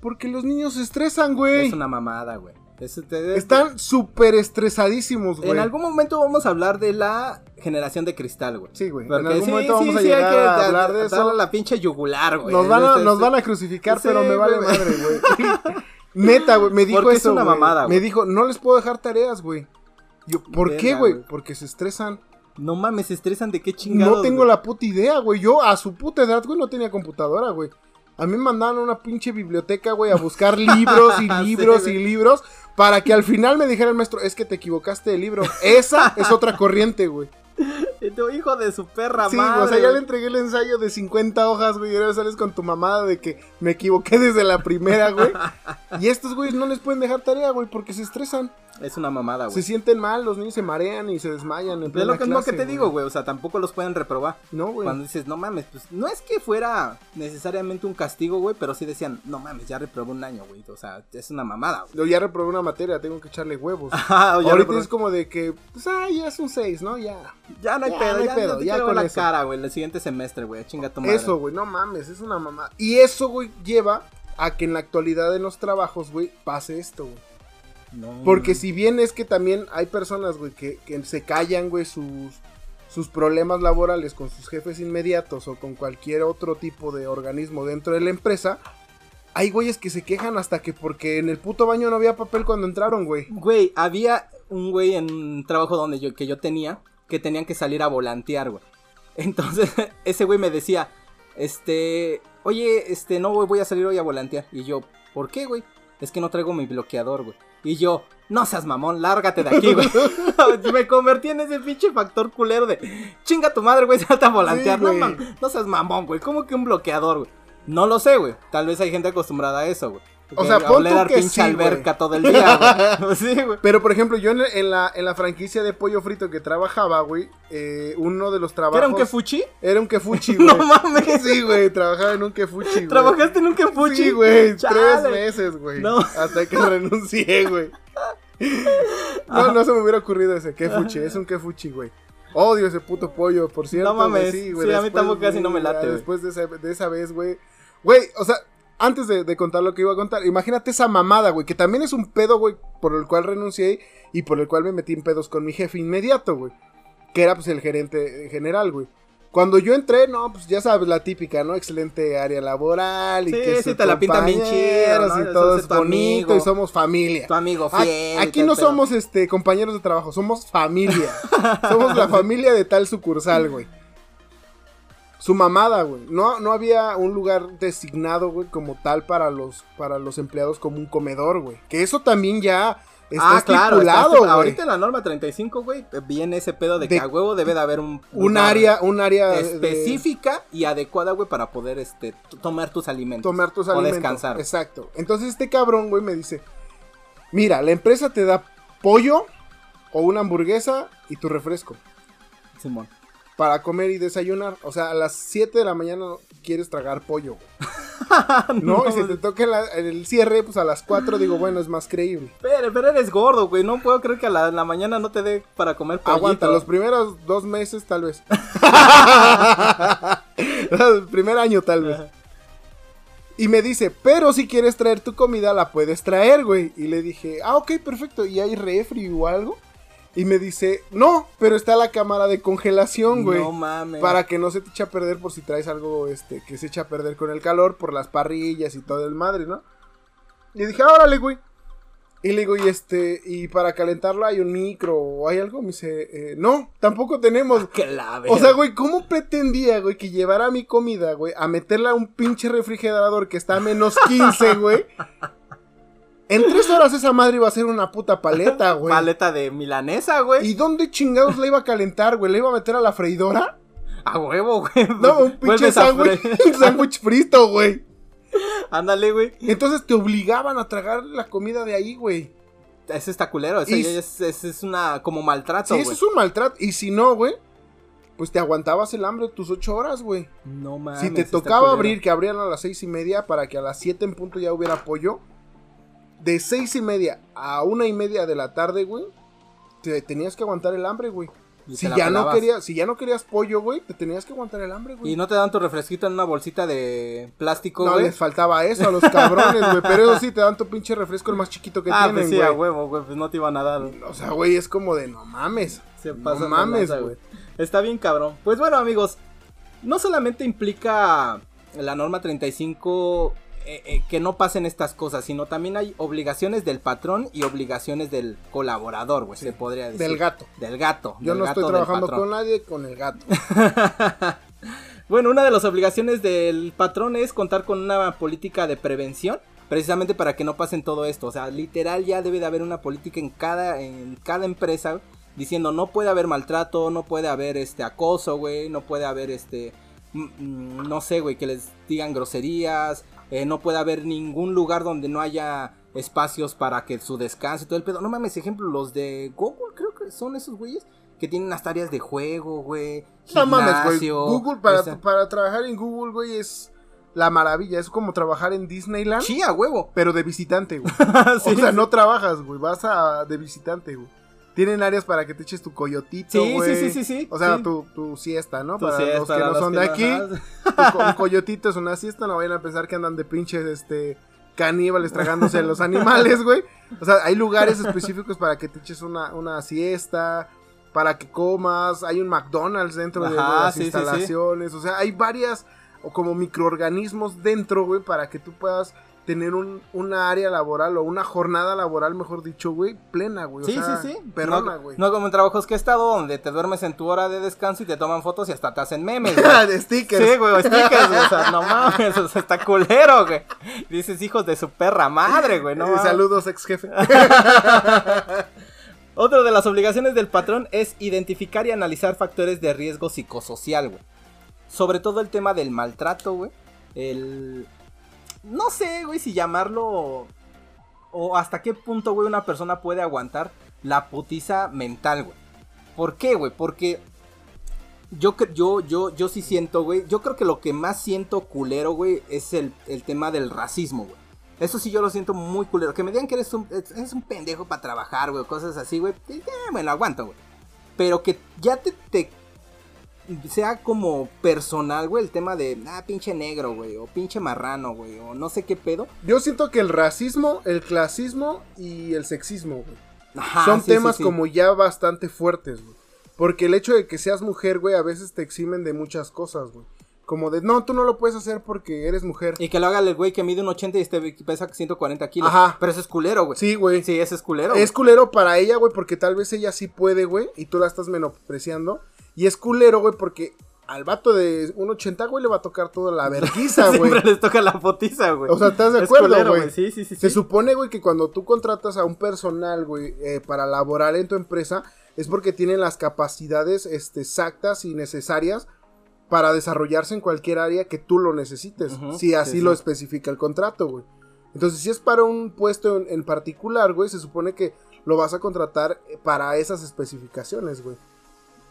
Speaker 2: Porque los niños se estresan, güey.
Speaker 1: Es una mamada, güey.
Speaker 2: Están súper estresadísimos, güey.
Speaker 1: En algún momento vamos a hablar de la generación de cristal, güey.
Speaker 2: Sí, güey. En algún
Speaker 1: sí,
Speaker 2: momento
Speaker 1: sí,
Speaker 2: vamos a
Speaker 1: hay
Speaker 2: llegar
Speaker 1: que
Speaker 2: a hablar de eso.
Speaker 1: la pinche yugular, güey.
Speaker 2: Nos van, a, nos
Speaker 1: sí.
Speaker 2: van a crucificar, pero me vale madre, güey. Neta, güey, me dijo
Speaker 1: Porque es
Speaker 2: eso,
Speaker 1: una mamada, güey.
Speaker 2: Me dijo, no les puedo dejar tareas, güey. Yo, ¿por qué, güey? Porque se estresan.
Speaker 1: No mames, se estresan de qué chingados.
Speaker 2: no tengo la puta idea, güey. Yo a su puta edad, güey, no tenía computadora, güey. A mí me mandaban a una pinche biblioteca, güey, a buscar libros y
Speaker 1: Sí,
Speaker 2: libros y libros para que al final me dijera el maestro, es que te equivocaste de libro. Esa es otra corriente, güey.
Speaker 1: Y tu hijo de su perra
Speaker 2: Sí,
Speaker 1: madre.
Speaker 2: o sea, ya le entregué el ensayo de 50 hojas, güey, y ahora sales con tu mamada de que me equivoqué desde la primera, güey. Y estos güeyes no les pueden dejar tarea, güey, porque se estresan.
Speaker 1: Es una mamada,
Speaker 2: Se
Speaker 1: güey.
Speaker 2: sienten mal, los niños se marean y se desmayan en
Speaker 1: Es
Speaker 2: plena
Speaker 1: lo que, es lo que
Speaker 2: clase,
Speaker 1: te digo, güey. O sea, tampoco los pueden reprobar.
Speaker 2: No, güey.
Speaker 1: Cuando dices, no mames, pues no es que fuera necesariamente un castigo, güey, pero sí decían, no mames, ya reprobó un año, güey. O sea, es una mamada, güey.
Speaker 2: Yo ya reprobé una materia, tengo que echarle huevos.
Speaker 1: Ajá, ya,
Speaker 2: Ahorita es como de que, pues, ah, ya es un 6, ¿no? Ya.
Speaker 1: Ya no hay
Speaker 2: ya,
Speaker 1: pedo,
Speaker 2: no hay
Speaker 1: ya,
Speaker 2: pedo,
Speaker 1: ya te
Speaker 2: ya
Speaker 1: quiero
Speaker 2: con
Speaker 1: la
Speaker 2: eso.
Speaker 1: cara, güey, el siguiente semestre, güey, chinga tu madre.
Speaker 2: Eso, güey, no mames, es una mamá. Y eso, güey, lleva a que en la actualidad en los trabajos, güey, pase esto, güey.
Speaker 1: No,
Speaker 2: Porque si bien es que también hay personas, güey, que, que se callan, güey, sus, sus problemas laborales con sus jefes inmediatos o con cualquier otro tipo de organismo dentro de la empresa, hay güeyes que se quejan hasta que porque en el puto baño no había papel cuando entraron, güey.
Speaker 1: Güey, había un güey en un trabajo donde yo, que yo tenía que tenían que salir a volantear, güey. Entonces, ese güey me decía, este, oye, este, no, voy a salir hoy a volantear. Y yo, ¿por qué, güey? Es que no traigo mi bloqueador, güey. Y yo, no seas mamón, lárgate de aquí, güey. me convertí en ese pinche factor culero de, chinga tu madre, güey, salta a volantear.
Speaker 2: Sí,
Speaker 1: no, no seas mamón, güey. ¿Cómo que un bloqueador, güey? No lo sé, güey. Tal vez hay gente acostumbrada a eso, güey.
Speaker 2: O sea, pon tú que sí,
Speaker 1: alberca todo el día, güey. Sí, güey.
Speaker 2: Pero, por ejemplo, yo en, en la, en la franquicia de pollo frito que trabajaba, güey, eh, uno de los trabajos...
Speaker 1: ¿Era un quefuchi?
Speaker 2: Era un quefuchi, güey.
Speaker 1: No mames.
Speaker 2: Sí, güey, trabajaba en un quefuchi, güey.
Speaker 1: ¿Trabajaste en un quefuchi?
Speaker 2: Sí, güey, tres meses, güey.
Speaker 1: No.
Speaker 2: Hasta que renuncié, güey. No, no se me hubiera ocurrido ese quefuchi, es un quefuchi, güey. Odio ese puto pollo, por cierto.
Speaker 1: No mames,
Speaker 2: güey,
Speaker 1: sí, a mí tampoco casi no me late, güey.
Speaker 2: Después de esa, de esa vez, güey. Güey, o sea, antes de, de contar lo que iba a contar, imagínate esa mamada, güey, que también es un pedo, güey, por el cual renuncié y por el cual me metí en pedos con mi jefe inmediato, güey. Que era, pues, el gerente general, güey. Cuando yo entré, no, pues ya sabes, la típica, ¿no? Excelente área laboral y
Speaker 1: Sí,
Speaker 2: que
Speaker 1: sí,
Speaker 2: sus
Speaker 1: te la pintan bien chido,
Speaker 2: y todo
Speaker 1: es
Speaker 2: bonito
Speaker 1: amigo.
Speaker 2: y somos familia.
Speaker 1: Tu amigo fiel.
Speaker 2: Aquí no somos este compañeros de trabajo, somos familia. somos la familia de tal sucursal, güey. Su mamada, güey. No, no había un lugar designado, güey, como tal para los, para los empleados como un comedor, güey. Que eso también ya está
Speaker 1: ah, claro, está
Speaker 2: estipulado,
Speaker 1: estipulado.
Speaker 2: güey.
Speaker 1: Ahorita en la norma 35, güey, viene ese pedo de,
Speaker 2: De-
Speaker 1: que a huevo debe de haber un
Speaker 2: Un área, un área de-
Speaker 1: específica y adecuada, güey, para poder este tomar tus alimentos.
Speaker 2: tomar tus
Speaker 1: o
Speaker 2: alimentos.
Speaker 1: descansar.
Speaker 2: Exacto. Entonces este cabrón, güey, me dice, mira, la empresa te da pollo o una hamburguesa y tu refresco.
Speaker 1: Simón.
Speaker 2: Para comer y desayunar. O sea, a las 7 de la mañana quieres tragar pollo, güey. No, y si te toca la- el cierre, pues a las 4 digo, bueno, es más creíble.
Speaker 1: Pero, pero eres gordo, güey. No puedo creer que a la, mañana no te dé para comer pollito.
Speaker 2: Aguanta, los primeros dos meses tal vez. el primer año tal vez. Y me dice, pero si quieres traer tu comida, la puedes traer, güey. Y le dije, ah, ok, perfecto. ¿Y hay refri o algo? Y me dice, no, pero está la cámara de congelación, güey.
Speaker 1: No mames.
Speaker 2: para que no se te eche a perder por si traes algo este que se echa a perder con el calor, por las parrillas y todo el madre, ¿no? Y dije, "Ah, órale, güey. Y le digo, y este, y para calentarlo hay un micro o hay algo. Me dice, "Eh, no, tampoco tenemos.
Speaker 1: Que la
Speaker 2: O sea, güey, ¿cómo pretendía, güey, que llevara mi comida, güey, a meterla a un pinche refrigerador que está a menos 15, güey? En tres horas esa madre iba a ser una puta paleta, güey.
Speaker 1: Paleta de milanesa, güey.
Speaker 2: ¿Y dónde chingados la iba a calentar, güey? ¿La iba a meter a la freidora?
Speaker 1: A huevo, güey.
Speaker 2: No, un pinche sándwich, un sándwich frito, güey.
Speaker 1: Ándale, güey.
Speaker 2: Entonces te obligaban a tragar la comida de ahí, güey.
Speaker 1: Ese está culero. Ese
Speaker 2: Y-
Speaker 1: es, es, es una como maltrato,
Speaker 2: Sí,
Speaker 1: güey.
Speaker 2: eso es un maltrato. Y si no, güey, pues te aguantabas el hambre tus ocho horas, güey.
Speaker 1: No mames.
Speaker 2: Si te tocaba abrir, que abrían a las seis y media para que a las siete en punto ya hubiera pollo. De seis y media a una y media de la tarde, güey. Te tenías que aguantar el hambre, güey. Si ya, no querías, si ya no querías pollo, güey, te tenías que aguantar el hambre, güey.
Speaker 1: Y no te dan tu refresquito en una bolsita de plástico,
Speaker 2: No
Speaker 1: güey.
Speaker 2: les faltaba eso a los cabrones, güey. Pero eso sí, te dan tu pinche refresco el más chiquito que
Speaker 1: ah,
Speaker 2: tienen,
Speaker 1: pues sí,
Speaker 2: güey.
Speaker 1: a huevo, güey. Pues no te iban a dar.
Speaker 2: O sea, güey, es como de no mames.
Speaker 1: Se
Speaker 2: no
Speaker 1: pasan de
Speaker 2: mames,
Speaker 1: lanza,
Speaker 2: güey.
Speaker 1: Está bien cabrón. Pues bueno, amigos, no solamente implica la norma 35 eh, eh, que no pasen estas cosas, sino también hay obligaciones del patrón y obligaciones del colaborador, güey, se podría decir.
Speaker 2: Del gato.
Speaker 1: Del gato.
Speaker 2: Yo
Speaker 1: del
Speaker 2: no
Speaker 1: gato
Speaker 2: estoy trabajando con nadie, con el gato.
Speaker 1: Bueno, una de las obligaciones del patrón es contar con una política de prevención, precisamente para que no pasen todo esto. O sea, literal ya debe de haber una política en cada, en cada empresa diciendo no puede haber maltrato, no puede haber este acoso, güey, no puede haber este, mm, mm, no sé, güey, que les digan groserías, eh, no puede haber ningún lugar donde no haya espacios para que su descanso y todo el pedo. No mames, ejemplo, los de Google creo que son esos güeyes que tienen unas áreas de juego, güey.
Speaker 2: No mames, güey. Google, para, para trabajar en Google, güey, es la maravilla. Es como trabajar en Disneyland,
Speaker 1: Sí, a huevo.
Speaker 2: pero de visitante, güey.
Speaker 1: Sí,
Speaker 2: o sea, no trabajas, güey. Vas a de visitante, güey. Tienen áreas para que te eches tu coyotito,
Speaker 1: Sí,
Speaker 2: güey.
Speaker 1: sí, sí, sí, sí,
Speaker 2: O sea,
Speaker 1: sí.
Speaker 2: tu, tu siesta, ¿no?
Speaker 1: Tu
Speaker 2: para
Speaker 1: siesta,
Speaker 2: los que no son
Speaker 1: que
Speaker 2: de aquí. co- un coyotito es una siesta. No vayan a pensar que andan de pinches, este... Caníbales tragándose los animales, güey. O sea, hay lugares específicos para que te eches una, una siesta, para que comas. Hay un McDonald's dentro de- las
Speaker 1: sí.
Speaker 2: instalaciones. O sea, hay varias, o como microorganismos dentro, güey, para que tú puedas tener un, una área laboral o una jornada laboral, mejor dicho, güey, plena, güey. O
Speaker 1: Sí,
Speaker 2: sea,
Speaker 1: sí, sí.
Speaker 2: Perrona,
Speaker 1: no,
Speaker 2: güey.
Speaker 1: no como en trabajos que he estado donde te duermes en tu hora de descanso y te toman fotos y hasta te hacen memes, güey.
Speaker 2: de stickers.
Speaker 1: Sí, güey, stickers, güey, o sea, no mames, o sea, está culero, güey. Dices hijos de su perra madre, güey, no
Speaker 2: Eh,
Speaker 1: mames.
Speaker 2: saludos, ex jefe.
Speaker 1: Otra de las obligaciones del patrón es identificar y analizar factores de riesgo psicosocial, güey. Sobre todo el tema del maltrato, güey. El... No sé, güey, si llamarlo... O hasta qué punto, güey, una persona puede aguantar la putiza mental, güey. ¿Por qué, güey? Porque yo, yo, yo, yo sí siento, güey. Yo creo que lo que más siento culero, güey, es el, el tema del racismo, güey. Eso sí yo lo siento muy culero. Que me digan que eres un, eres un pendejo para trabajar, güey, cosas así, güey. bueno, aguanto, güey. Pero que ya te sea como personal, güey, el tema de, ah, pinche negro, güey, o pinche marrano, güey, o no sé qué pedo.
Speaker 2: Yo siento que el racismo, el clasismo y el sexismo, güey.
Speaker 1: Ajá,
Speaker 2: son
Speaker 1: sí,
Speaker 2: temas
Speaker 1: sí.
Speaker 2: como ya bastante fuertes, güey. Porque el hecho de que seas mujer, güey, a veces te eximen de muchas cosas, güey. Como de, no, tú no lo puedes hacer porque eres mujer.
Speaker 1: Y que lo haga el güey que mide un 80 y este pesa 140 kilos.
Speaker 2: Ajá.
Speaker 1: Pero eso es culero, güey.
Speaker 2: Sí, güey.
Speaker 1: Sí, ese es culero.
Speaker 2: Es culero para ella, güey, porque tal vez ella sí puede, güey, y tú la estás menospreciando. Y es culero, güey, porque al vato de un 80, güey, le va a tocar toda la verguiza, güey.
Speaker 1: Siempre les toca la potiza, güey.
Speaker 2: O sea, ¿estás de acuerdo, güey?
Speaker 1: Sí, sí, sí.
Speaker 2: Se
Speaker 1: sí.
Speaker 2: supone, güey, que cuando tú contratas a un personal, güey, eh, para laborar en tu empresa, es porque tienen las capacidades este, exactas y necesarias para desarrollarse en cualquier área que tú lo necesites, si así
Speaker 1: sí,
Speaker 2: lo
Speaker 1: sí.
Speaker 2: especifica el contrato, güey. Entonces, si es para un puesto en, en particular, güey, se supone que lo vas a contratar para esas especificaciones, güey.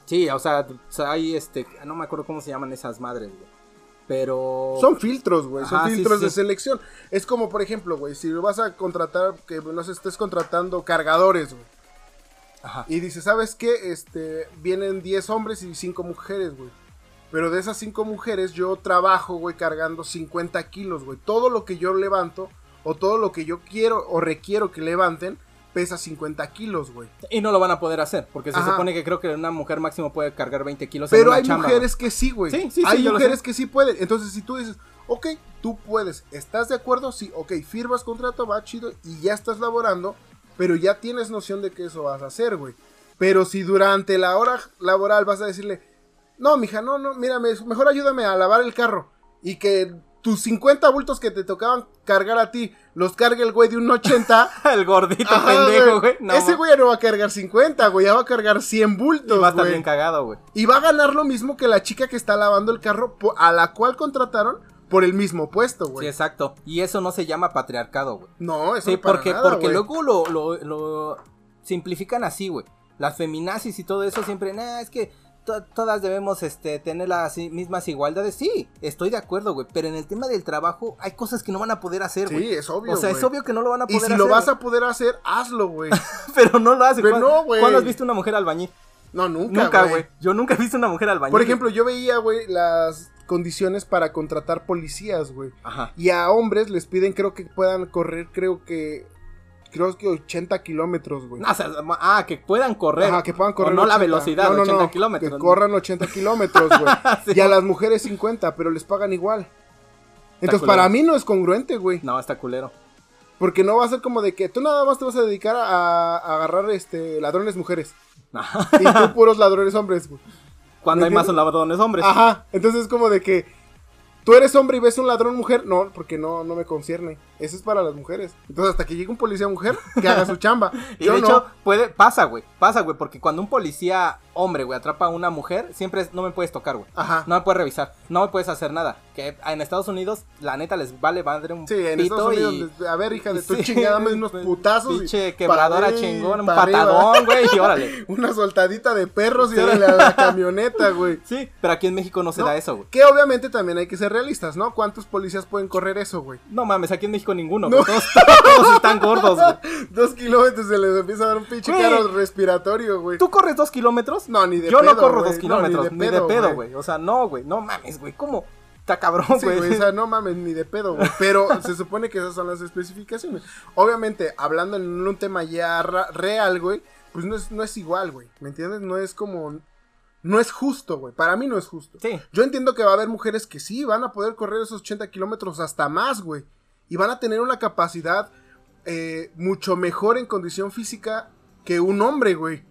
Speaker 1: Sí, o sea, hay este, no me acuerdo cómo se llaman esas madres, güey. Pero.
Speaker 2: Son filtros, güey. Son
Speaker 1: sí,
Speaker 2: filtros
Speaker 1: sí.
Speaker 2: de selección. Es como, por ejemplo, güey, si vas a contratar, que no sé, estés contratando cargadores, güey.
Speaker 1: Ajá.
Speaker 2: Y dices, ¿sabes qué? Este, vienen 10 hombres y 5 mujeres, güey. Pero de esas 5 mujeres yo trabajo, güey, cargando 50 kilos, güey. Todo lo que yo levanto, o todo lo que yo quiero o requiero que levanten, pesa 50 kilos, güey.
Speaker 1: Y no lo van a poder hacer, porque se
Speaker 2: Ajá.
Speaker 1: supone que creo que una mujer máximo puede cargar 20 kilos en
Speaker 2: Pero
Speaker 1: una
Speaker 2: hay
Speaker 1: chamba,
Speaker 2: mujeres que sí, güey.
Speaker 1: Sí, sí, sí,
Speaker 2: hay mujeres que sí pueden. Entonces, si tú dices, ok, tú puedes, ¿estás de acuerdo? Sí, ok, firmas contrato, va chido y ya estás laborando, pero ya tienes noción de que eso vas a hacer, güey. Pero si durante la hora laboral vas a decirle, no, mija, no, no, mírame, mejor ayúdame a lavar el carro y que tus 50 bultos que te tocaban cargar a ti los cargue el güey de un 80.
Speaker 1: güey. El gordito
Speaker 2: Ajá,
Speaker 1: pendejo, güey. No,
Speaker 2: Ese güey ya no va a cargar 50, güey, ya va a cargar 100 bultos,
Speaker 1: y va a estar
Speaker 2: güey.
Speaker 1: bien cagado, güey.
Speaker 2: Y va a ganar lo mismo que la chica que está lavando el carro a la cual contrataron por el mismo puesto,
Speaker 1: Sí,
Speaker 2: güey.
Speaker 1: exacto. Y eso no se llama patriarcado, güey.
Speaker 2: no, eso
Speaker 1: Sí,
Speaker 2: no para
Speaker 1: porque,
Speaker 2: nada,
Speaker 1: porque
Speaker 2: güey.
Speaker 1: luego lo, lo, lo simplifican así, güey. Las feminazis y todo eso siempre, nah, es que to- todas debemos este, tener las mismas igualdades. Sí, estoy de acuerdo, güey. Pero en el tema del trabajo hay cosas que no van a poder hacer, güey.
Speaker 2: Sí, es obvio,
Speaker 1: O sea, es obvio que no lo van a
Speaker 2: Y
Speaker 1: poder
Speaker 2: si
Speaker 1: hacer.
Speaker 2: lo vas a poder hacer, hazlo, güey.
Speaker 1: Pero no lo hace.
Speaker 2: Pero
Speaker 1: ¿Cuándo-
Speaker 2: no, güey.
Speaker 1: ¿Cuándo has visto una mujer albañil?
Speaker 2: No, nunca,
Speaker 1: Nunca,
Speaker 2: güey.
Speaker 1: Yo nunca he visto una mujer albañil.
Speaker 2: Por ejemplo, yo veía, güey, las condiciones para contratar policías, güey.
Speaker 1: Ajá.
Speaker 2: Y a hombres les piden, creo que puedan correr, creo que, creo que 80 kilómetros, güey.
Speaker 1: No, o sea, ah, que puedan correr.
Speaker 2: Ajá, que puedan correr.
Speaker 1: O no la
Speaker 2: 80.
Speaker 1: velocidad,
Speaker 2: No, no,
Speaker 1: 80
Speaker 2: no,
Speaker 1: kilómetros.
Speaker 2: Que corran 80 kilómetros, güey.
Speaker 1: Sí.
Speaker 2: Y a las mujeres 50, pero les pagan igual. Entonces, para mí no es congruente, güey.
Speaker 1: No, está culero.
Speaker 2: Porque no va a ser como de que tú nada más te vas a dedicar a, a agarrar este ladrones mujeres.
Speaker 1: Ajá.
Speaker 2: Y tú puros ladrones hombres, güey.
Speaker 1: Cuando
Speaker 2: ¿Me
Speaker 1: hay más ladrones hombres.
Speaker 2: Ajá. Entonces es como de que tú eres hombre y ves un ladrón mujer. No, porque no, no me concierne. Eso es para las mujeres. Entonces, hasta que llegue un policía mujer, que haga su chamba.
Speaker 1: Y
Speaker 2: Yo
Speaker 1: de
Speaker 2: no.
Speaker 1: hecho, puede, pasa, güey. Pasa, güey. Porque cuando un policía hombre, güey, atrapa a una mujer, siempre es, no me puedes tocar, güey.
Speaker 2: Ajá.
Speaker 1: No me puedes revisar. No me puedes hacer nada. Que en Estados Unidos, la neta, les vale madre un
Speaker 2: Sí, en
Speaker 1: pito
Speaker 2: Estados Unidos,
Speaker 1: y...
Speaker 2: les- a ver, hija de tu
Speaker 1: Sí,
Speaker 2: chingada, dame unos putazos.
Speaker 1: Pinche quebradora
Speaker 2: para-
Speaker 1: chingón, un patadón, güey, y órale.
Speaker 2: Una soltadita de perros y
Speaker 1: Sí.
Speaker 2: órale a la camioneta, güey.
Speaker 1: Sí, pero aquí en México no se
Speaker 2: ¿No?
Speaker 1: da eso, güey.
Speaker 2: Que obviamente también hay que ser realistas, ¿no? ¿Cuántos policías pueden correr eso, güey?
Speaker 1: No mames, aquí en México ninguno,
Speaker 2: No.
Speaker 1: güey. Todos, todos están gordos, güey.
Speaker 2: Dos kilómetros se les empieza a dar un pinche caro respiratorio, güey.
Speaker 1: ¿Tú corres dos kilómetros?
Speaker 2: No, ni de
Speaker 1: Yo
Speaker 2: pedo,
Speaker 1: no corro dos kilómetros,
Speaker 2: No,
Speaker 1: ni de pedo, güey. O sea, no, güey. No mames, güey. ¿Cómo? Está cabrón, güey.
Speaker 2: o sea, no mames, ni de pedo, güey. Pero se supone que esas son las especificaciones. Obviamente, hablando en un tema ya real, güey, pues no es, no es igual, güey. ¿Me entiendes? No es como. No es justo, güey. Para mí no es justo.
Speaker 1: Sí.
Speaker 2: Yo entiendo que va a haber mujeres que sí van a poder correr esos 80 kilómetros hasta más, güey. Y van a tener una capacidad eh, mucho mejor en condición física que un hombre, güey.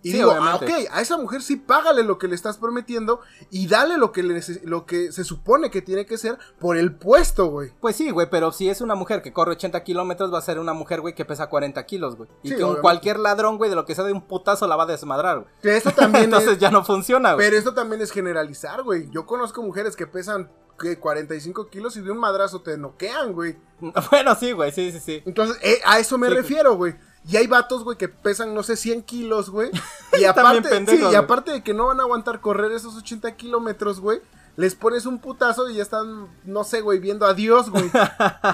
Speaker 2: Y
Speaker 1: Sí,
Speaker 2: digo, ah, ok, a esa mujer sí págale lo que le estás prometiendo y dale lo que, le lo que se supone que tiene que ser por el puesto, güey.
Speaker 1: Pues sí, güey, pero si es una mujer que corre 80 kilómetros, va a ser una mujer, güey, que pesa 40 kilos, güey. Y
Speaker 2: Sí,
Speaker 1: que un cualquier ladrón, güey, de lo que sea de un putazo la va a desmadrar, güey.
Speaker 2: Que esto también
Speaker 1: Entonces
Speaker 2: es,
Speaker 1: ya no funciona, güey.
Speaker 2: Pero esto también es generalizar, güey. Yo conozco mujeres que pesan ¿qué? 45 kilos y de un madrazo te noquean, güey.
Speaker 1: Bueno, sí, güey, sí, sí, sí.
Speaker 2: Entonces, eh, a eso me
Speaker 1: Sí,
Speaker 2: refiero, güey. Y hay vatos, güey, que pesan, no sé, 100 kilos, güey. Y aparte, sí, y aparte de que no van a aguantar correr esos 80 kilómetros, güey, les pones un putazo y ya están, no sé, güey, viendo a Dios, güey.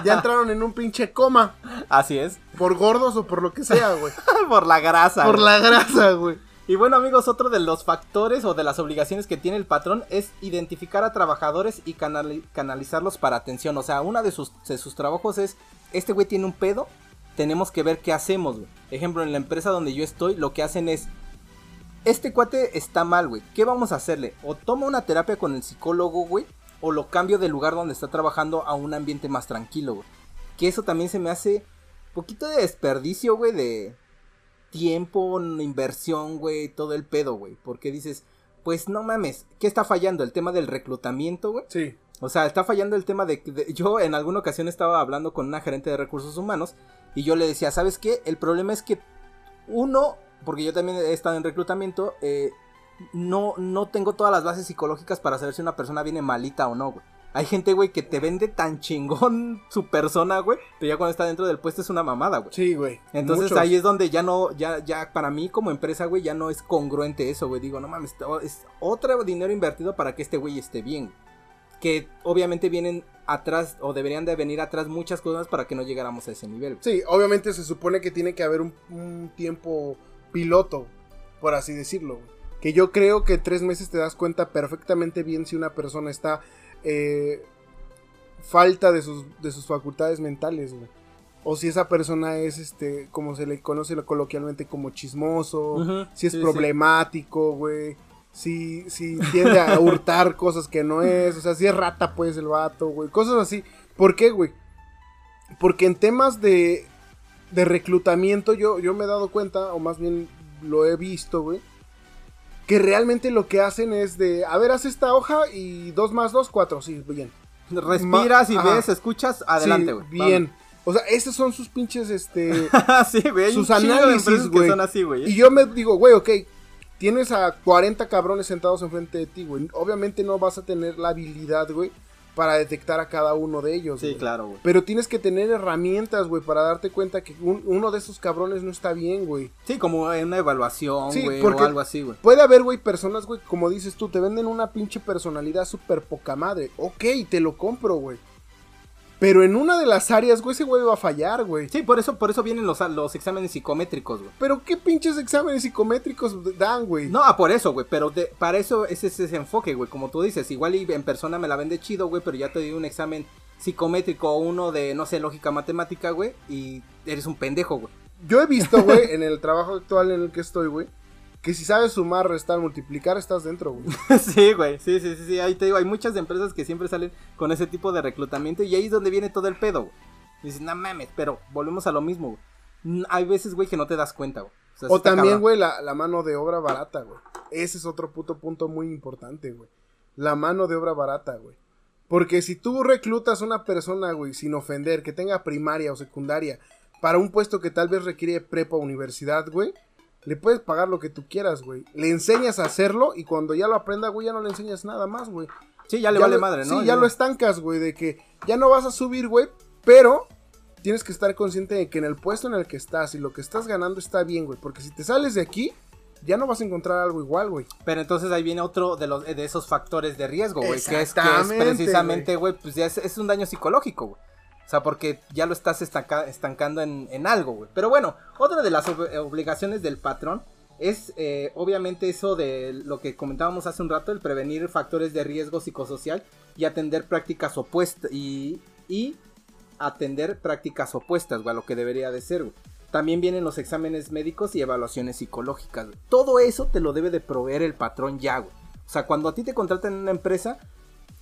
Speaker 2: Ya entraron en un pinche coma.
Speaker 1: Así es.
Speaker 2: Por gordos o por lo que sea, güey.
Speaker 1: Por la grasa.
Speaker 2: Por
Speaker 1: güey.
Speaker 2: la grasa, güey.
Speaker 1: Y bueno, amigos, otro de los factores o de las obligaciones que tiene el patrón es identificar a trabajadores y canali- canalizarlos para atención. O sea, uno de sus, sus trabajos es, este güey tiene un pedo, tenemos que ver qué hacemos, güey. Ejemplo, en la empresa donde yo estoy, lo que hacen es, este cuate está mal, güey. ¿Qué vamos a hacerle? O toma una terapia con el psicólogo, güey, o lo cambio del lugar donde está trabajando a un ambiente más tranquilo, güey. Que eso también se me hace poquito de desperdicio, güey, de tiempo, inversión, güey, todo el pedo, güey. Porque dices, pues no mames, ¿qué está fallando? El tema del reclutamiento, güey.
Speaker 2: Sí.
Speaker 1: O sea, está fallando el tema de, de- Yo en alguna ocasión estaba hablando con una gerente de recursos humanos y yo le decía, ¿sabes qué? El problema es que uno, porque yo también he estado en reclutamiento, eh, no, no tengo todas las bases psicológicas para saber si una persona viene malita o no, güey. Hay gente, güey, que te vende tan chingón su persona, güey, pero ya cuando está dentro del puesto es una mamada, güey.
Speaker 2: Sí, güey.
Speaker 1: Entonces
Speaker 2: muchos.
Speaker 1: ahí es donde ya no, ya, ya para mí como empresa, güey, ya no es congruente eso, güey. Digo, no mames, es otro dinero invertido para que este güey esté bien. Que obviamente vienen atrás, o deberían de venir atrás muchas cosas para que no llegáramos a ese nivel. güey.
Speaker 2: Sí, obviamente se supone que tiene que haber un, un tiempo piloto, por así decirlo. güey. Que yo creo que tres meses te das cuenta perfectamente bien si una persona está eh, falta de sus, de sus facultades mentales, güey. O si esa persona es, este, como se le conoce coloquialmente como chismoso, si es
Speaker 1: sí,
Speaker 2: problemático, güey. Si, si tiende a hurtar cosas que no es. O sea, si es rata, pues, el vato, güey. Cosas así. ¿Por qué, güey? Porque en temas de, de reclutamiento yo, yo me he dado cuenta, o más bien lo he visto, güey. Que realmente lo que hacen es de, a ver, haz esta hoja y dos más dos, cuatro. Sí, bien.
Speaker 1: Respiras y
Speaker 2: ajá.
Speaker 1: ves, escuchas, adelante,
Speaker 2: Sí,
Speaker 1: güey.
Speaker 2: bien. O sea, esos son sus pinches, este...
Speaker 1: Sí, güey.
Speaker 2: sus análisis, güey. Y yo me digo, güey, ok, tienes a 40 cabrones sentados enfrente de ti, güey. Obviamente no vas a tener la habilidad, güey, para detectar a cada uno de ellos.
Speaker 1: Sí, claro, güey.
Speaker 2: Pero tienes que tener herramientas, güey, para darte cuenta que un- uno de esos cabrones no está bien, güey.
Speaker 1: Sí, como en una evaluación, güey, o algo así, güey.
Speaker 2: Puede haber, güey, personas, güey, como dices tú, te venden una pinche personalidad súper poca madre. Ok, te lo compro, güey. Pero en una de las áreas, güey, ese güey va a fallar, güey.
Speaker 1: Sí, por eso, por eso vienen los, los exámenes psicométricos, güey.
Speaker 2: Pero qué pinches exámenes psicométricos dan, güey.
Speaker 1: No, ah, por eso, güey, pero de- para eso es ese, ese enfoque, güey, como tú dices, igual y en persona me la vende chido, güey, pero ya te di un examen psicométrico o uno de, no sé, lógica matemática, güey, y eres un pendejo, güey.
Speaker 2: Yo he visto, güey, en el trabajo actual en el que estoy, güey, que si sabes sumar, restar, multiplicar, estás dentro, güey.
Speaker 1: sí, güey, sí, sí, sí, sí, ahí te digo, hay muchas empresas que siempre salen con ese tipo de reclutamiento y ahí es donde viene todo el pedo, güey. Dices, no mames, pero volvemos a lo mismo, güey. Hay veces, güey, que no te das cuenta, güey. sea,
Speaker 2: O también, güey, la, la mano de obra barata, güey. Ese es otro puto punto muy importante, güey. La mano de obra barata, güey. Porque si tú reclutas a una persona, güey, sin ofender, que tenga primaria o secundaria, para un puesto que tal vez requiere prepa o universidad, güey, le puedes pagar lo que tú quieras, güey. Le enseñas a hacerlo y cuando ya lo aprenda, güey, ya no le enseñas nada más, güey.
Speaker 1: Sí, ya le
Speaker 2: Ya
Speaker 1: vale
Speaker 2: lo-
Speaker 1: madre, ¿no?
Speaker 2: Sí, ya lo estancas, güey, de que ya no vas a subir, güey, pero tienes que estar consciente de que en el puesto en el que estás y lo que estás ganando está bien, güey, porque si te sales de aquí, ya no vas a encontrar algo igual, güey.
Speaker 1: Pero entonces ahí viene otro de los de esos factores de riesgo, güey, que es, que es precisamente, güey, pues ya es, es un daño psicológico, güey. O sea, porque ya lo estás estanca- estancando en, algo, güey. Pero bueno, otra de las ob- obligaciones del patrón es eh, obviamente eso de lo que comentábamos hace un rato, el prevenir factores de riesgo psicosocial y atender prácticas opuestas y, y atender prácticas opuestas, güey, a lo que debería de ser, güey. También vienen los exámenes médicos y evaluaciones psicológicas. güey. Todo eso te lo debe de proveer el patrón ya, güey. O sea, cuando a ti te contratan en una empresa,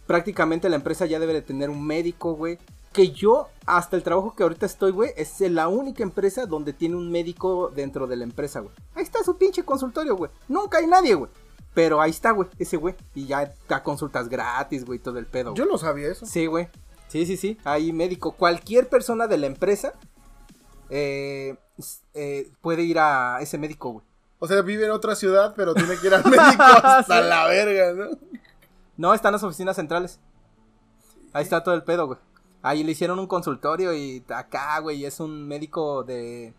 Speaker 1: prácticamente la empresa ya debe de tener un médico, güey. Que yo, hasta el trabajo que ahorita estoy, güey, es la única empresa donde tiene un médico dentro de la empresa, güey. Ahí está su pinche consultorio, güey. Nunca hay nadie, güey. Pero ahí está, güey, ese güey. Y ya da consultas gratis, güey, todo el pedo.
Speaker 2: Yo no sabía eso.
Speaker 1: Sí, güey. Sí, sí, sí. Hay médico. Cualquier persona de la empresa eh, eh, puede ir a ese médico, güey.
Speaker 2: O sea, vive en otra ciudad, pero tiene que ir al médico hasta la verga, ¿no?
Speaker 1: No, están las oficinas centrales. Ahí está todo el pedo, güey. Ahí le hicieron un consultorio y acá, güey, es un médico de...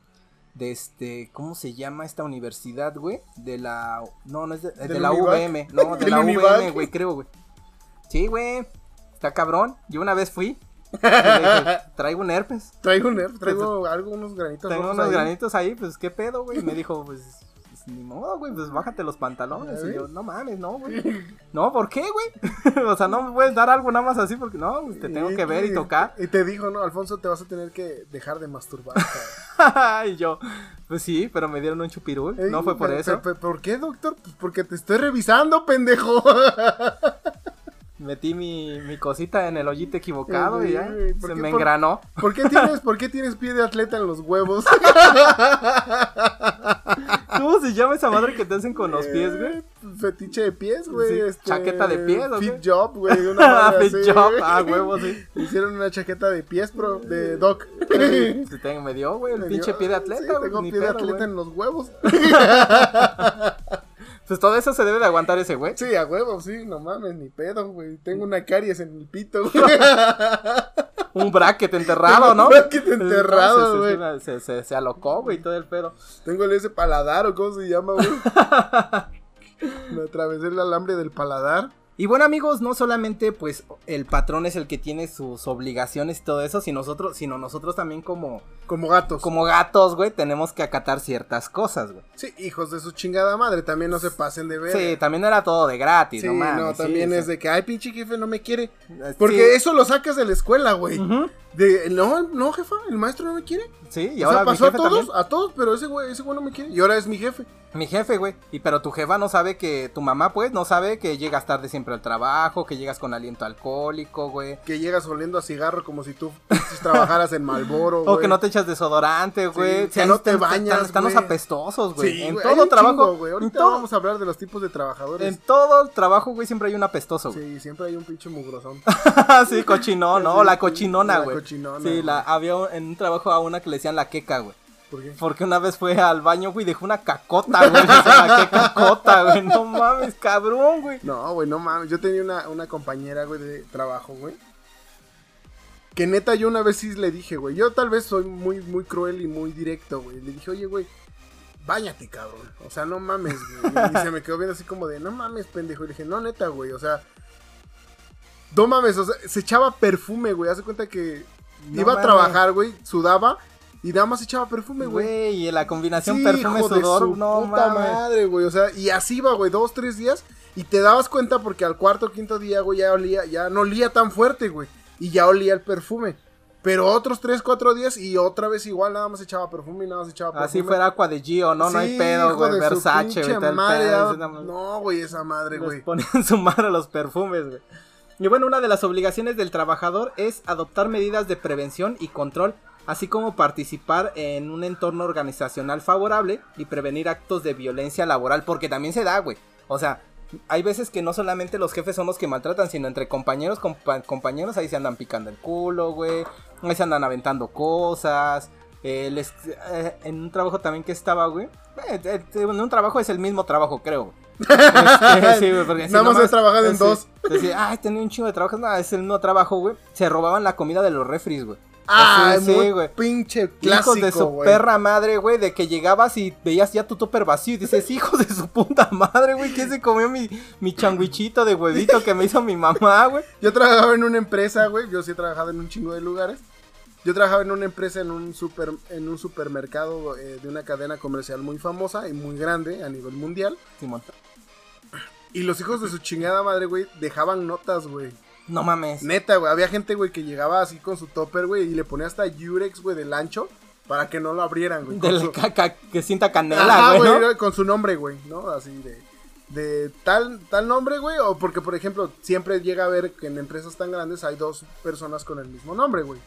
Speaker 1: De este, ¿cómo se llama esta universidad, güey? De la... No, no es de, de
Speaker 2: ¿Del
Speaker 1: la
Speaker 2: Univac?
Speaker 1: VM. No, de
Speaker 2: ¿Del
Speaker 1: la
Speaker 2: Univac?
Speaker 1: VM, güey, creo, güey. Sí, güey. Está cabrón. Yo una vez fui. dije, traigo un herpes.
Speaker 2: Traigo un nerf, traigo algo, unos granitos
Speaker 1: Tengo unos
Speaker 2: ahí.
Speaker 1: granitos ahí, pues qué pedo, güey. Me dijo, pues, pues, ni modo, güey, pues bájate los pantalones.
Speaker 2: ¿Ya
Speaker 1: Y yo,
Speaker 2: ves?
Speaker 1: no mames, no, güey. No, ¿por qué, güey? o sea, no me puedes dar algo nada más así porque no, pues, te tengo que ver y tocar.
Speaker 2: Y te dijo, no, Alfonso, te vas a tener que dejar de masturbar.
Speaker 1: y yo, pues sí, pero me dieron un chupirul.
Speaker 2: Ey,
Speaker 1: no fue por eso.
Speaker 2: ¿Por qué, doctor? Pues porque te estoy revisando, pendejo.
Speaker 1: Metí mi, mi cosita en el hoyito equivocado y ya
Speaker 2: güey, ¿por
Speaker 1: se
Speaker 2: qué
Speaker 1: me
Speaker 2: por-
Speaker 1: engranó.
Speaker 2: ¿Por qué tienes, por qué tienes pie de atleta en los huevos?
Speaker 1: ¿Cómo se llama esa madre que te hacen con los pies, güey?
Speaker 2: Fetiche de pies, güey.
Speaker 1: Sí,
Speaker 2: este,
Speaker 1: chaqueta de pies, ¿o
Speaker 2: Fit
Speaker 1: qué?
Speaker 2: job, güey. Una
Speaker 1: Ah,
Speaker 2: madre
Speaker 1: fit
Speaker 2: así,
Speaker 1: job,
Speaker 2: güey.
Speaker 1: ah, huevo, sí.
Speaker 2: Hicieron una chaqueta de pies, bro, de doc.
Speaker 1: Sí, tengo- me dio, güey, el
Speaker 2: Me
Speaker 1: pinche
Speaker 2: dio-
Speaker 1: pie de atleta, güey.
Speaker 2: tengo
Speaker 1: ni
Speaker 2: pie de atleta
Speaker 1: güey.
Speaker 2: en los huevos.
Speaker 1: Pues todo eso se debe de aguantar ese güey.
Speaker 2: Sí, a huevo, sí, no mames, ni pedo, güey. Tengo una caries en el pito, güey.
Speaker 1: Un bracket enterrado, ¿no?
Speaker 2: Un bracket enterrado,
Speaker 1: se-
Speaker 2: güey.
Speaker 1: Se, se, se alocó, güey, todo el pedo.
Speaker 2: Tengo ese paladar, o cómo se llama, güey. Me atravesé el alambre del paladar.
Speaker 1: Y bueno amigos, no solamente pues el patrón es el que tiene sus obligaciones y todo eso, sino nosotros, sino nosotros también como,
Speaker 2: Como gatos.
Speaker 1: como gatos, güey, tenemos que acatar ciertas cosas, güey.
Speaker 2: Sí, hijos de su chingada madre, también no se pasen de ver.
Speaker 1: Sí, también era todo de gratis,
Speaker 2: Sí,
Speaker 1: no mames.
Speaker 2: también
Speaker 1: sí.
Speaker 2: es de que, ay, pinche jefe no me quiere.
Speaker 1: Eh,
Speaker 2: Porque eso lo sacas de la escuela, güey. De, no, no, jefa, el maestro no me quiere.
Speaker 1: Sí, y
Speaker 2: o
Speaker 1: ahora
Speaker 2: sea,
Speaker 1: mi
Speaker 2: pasó a todos,
Speaker 1: también.
Speaker 2: a todos, pero ese güey, ese güey no me quiere. Y ahora es mi jefe.
Speaker 1: Mi jefe, güey. Y pero tu jefa no sabe que tu mamá, pues, no sabe que llegas tarde siempre al trabajo, que llegas con aliento alcohólico, güey.
Speaker 2: Que llegas oliendo a cigarro como si tú trabajaras en Malboro,
Speaker 1: O que no te echas desodorante, güey.
Speaker 2: que no te bañas,
Speaker 1: Están los
Speaker 2: güey.
Speaker 1: apestosos, güey.
Speaker 2: Sí,
Speaker 1: en
Speaker 2: güey,
Speaker 1: todo trabajo,
Speaker 2: chingo, güey.
Speaker 1: en
Speaker 2: Ahorita
Speaker 1: todo,
Speaker 2: vamos a hablar de los tipos de trabajadores.
Speaker 1: en todo el trabajo, güey, siempre hay un apestoso, güey.
Speaker 2: Sí, siempre hay un pinche mugrosón.
Speaker 1: Sí, cochinón, ¿no?
Speaker 2: Sí,
Speaker 1: la cochinona,
Speaker 2: la
Speaker 1: güey.
Speaker 2: cochinona,
Speaker 1: Sí, la, había un- en un trabajo a una que le decían la queca, güey.
Speaker 2: ¿Por qué?
Speaker 1: Porque una vez fue al baño, güey, dejó una cacota, güey. Qué cacota, güey. No mames, cabrón, güey.
Speaker 2: No, güey, no mames. Yo tenía una, una compañera, güey, de trabajo, güey. Que neta, yo una vez sí le dije, güey. Yo tal vez soy muy, muy cruel y muy directo, güey. Le dije, oye, güey, báñate, cabrón. O sea, no mames, güey. Y se me quedó viendo así como de, no mames, pendejo. Y le dije, no, neta, güey. O sea, no mames, o sea, se echaba perfume, güey. Hace cuenta que
Speaker 1: No
Speaker 2: iba a trabajar, güey, sudaba y nada más echaba perfume, güey.
Speaker 1: Güey, y la combinación
Speaker 2: Sí,
Speaker 1: perfume
Speaker 2: hijo de
Speaker 1: sudor,
Speaker 2: su
Speaker 1: no
Speaker 2: puta
Speaker 1: mames.
Speaker 2: madre, güey. O sea, y así va, güey, dos, tres días. Y te dabas cuenta porque al cuarto o quinto día, güey, ya olía, ya no olía tan fuerte, güey. Y ya olía el perfume. Pero otros tres, cuatro días y otra vez igual nada más echaba perfume y nada más echaba perfume.
Speaker 1: Así fuera agua de Gio, no, no hay pedo, güey. Versace, güey. tal
Speaker 2: madre,
Speaker 1: pedo, esa madre.
Speaker 2: No, güey, esa madre, güey.
Speaker 1: ponen su madre los perfumes, güey. Y bueno, una de las obligaciones del trabajador es adoptar medidas de prevención y control, así como participar en un entorno organizacional favorable y prevenir actos de violencia laboral, porque también se da, güey. O sea, hay veces que no solamente los jefes son los que maltratan, sino entre compañeros, compa- compañeros ahí se andan picando el culo, güey. Ahí se andan aventando cosas. eh, les- eh, en un trabajo también que estaba, güey. eh, en un trabajo es el mismo trabajo, creo. Este, sí, güey, porque si
Speaker 2: Nada más he trabajado en dos.
Speaker 1: Decía, ay, tenía un chingo de trabajo. No, es el mismo trabajo, güey. Se robaban la comida de los refris, güey.
Speaker 2: Ah,
Speaker 1: sí, güey.
Speaker 2: pinche
Speaker 1: Hijos de
Speaker 2: clásico,
Speaker 1: su perra madre, güey, de que llegabas y veías ya tu topper vacío y dices, hijos de su puta madre, güey, ¿quién se comió mi, mi changuichito de huevito que me hizo mi mamá, güey?
Speaker 2: Yo trabajaba en una empresa, güey. Yo sí he trabajado en un chingo de lugares. Yo trabajaba en una empresa en un super, en un supermercado eh, de una cadena comercial muy famosa y muy grande a nivel mundial.
Speaker 1: Simón.
Speaker 2: Y los hijos de su chingada madre, güey, dejaban notas, güey.
Speaker 1: No mames.
Speaker 2: Neta, güey. Había gente, güey, que llegaba así con su topper, güey, y le ponía hasta Yurex, güey, del ancho para que no lo abrieran, güey. con
Speaker 1: Del
Speaker 2: su-
Speaker 1: caca que sienta
Speaker 2: Ajá,
Speaker 1: canela, güey, ¿no?
Speaker 2: Con su nombre, güey, ¿no? Así de. De tal, tal nombre, güey. O porque, por ejemplo, siempre llega a ver que en empresas tan grandes hay dos personas con el mismo nombre, güey.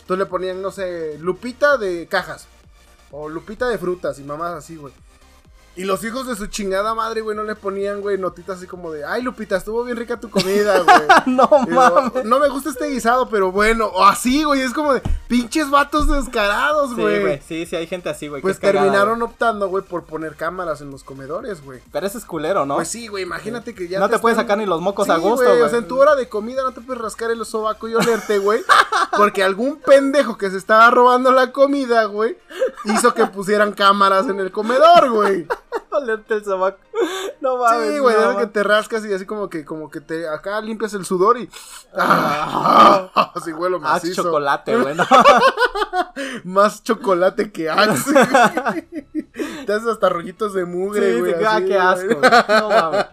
Speaker 2: Entonces le ponían, no sé, Lupita de cajas. O Lupita de frutas y mamás así, güey. Y los hijos de su chingada madre, güey, no le ponían, güey, notitas así como de, ay, Lupita, estuvo bien rica tu comida, güey.
Speaker 1: No mames.
Speaker 2: no me gusta este guisado, pero bueno, o así, güey, es como de pinches vatos descarados,
Speaker 1: Sí,
Speaker 2: güey.
Speaker 1: güey, sí, sí, hay gente así, güey.
Speaker 2: Pues terminaron
Speaker 1: güey.
Speaker 2: optando, güey, por poner cámaras en los comedores, güey.
Speaker 1: Pero eso es culero, ¿no?
Speaker 2: Pues sí, güey, imagínate que ya.
Speaker 1: No te puedes
Speaker 2: están-
Speaker 1: sacar ni los mocos
Speaker 2: Sí,
Speaker 1: a gusto,
Speaker 2: güey.
Speaker 1: güey.
Speaker 2: O sea, en tu hora de comida no te puedes rascar el sobaco y olerte, güey. Porque algún pendejo que se estaba robando la comida, güey, hizo que pusieran cámaras en el comedor, güey.
Speaker 1: Olerte el sobaco. No mames.
Speaker 2: Sí, güey,
Speaker 1: no
Speaker 2: eso que te rascas y así como que, como que te, acá limpias el sudor y.
Speaker 1: Ah.
Speaker 2: Ah, así huelo
Speaker 1: Ah,
Speaker 2: macizo.
Speaker 1: chocolate, güey. no.
Speaker 2: Más chocolate que Axe. te haces hasta rollitos de mugre,
Speaker 1: Sí,
Speaker 2: güey.
Speaker 1: te- ah, qué asco, güey. No mames.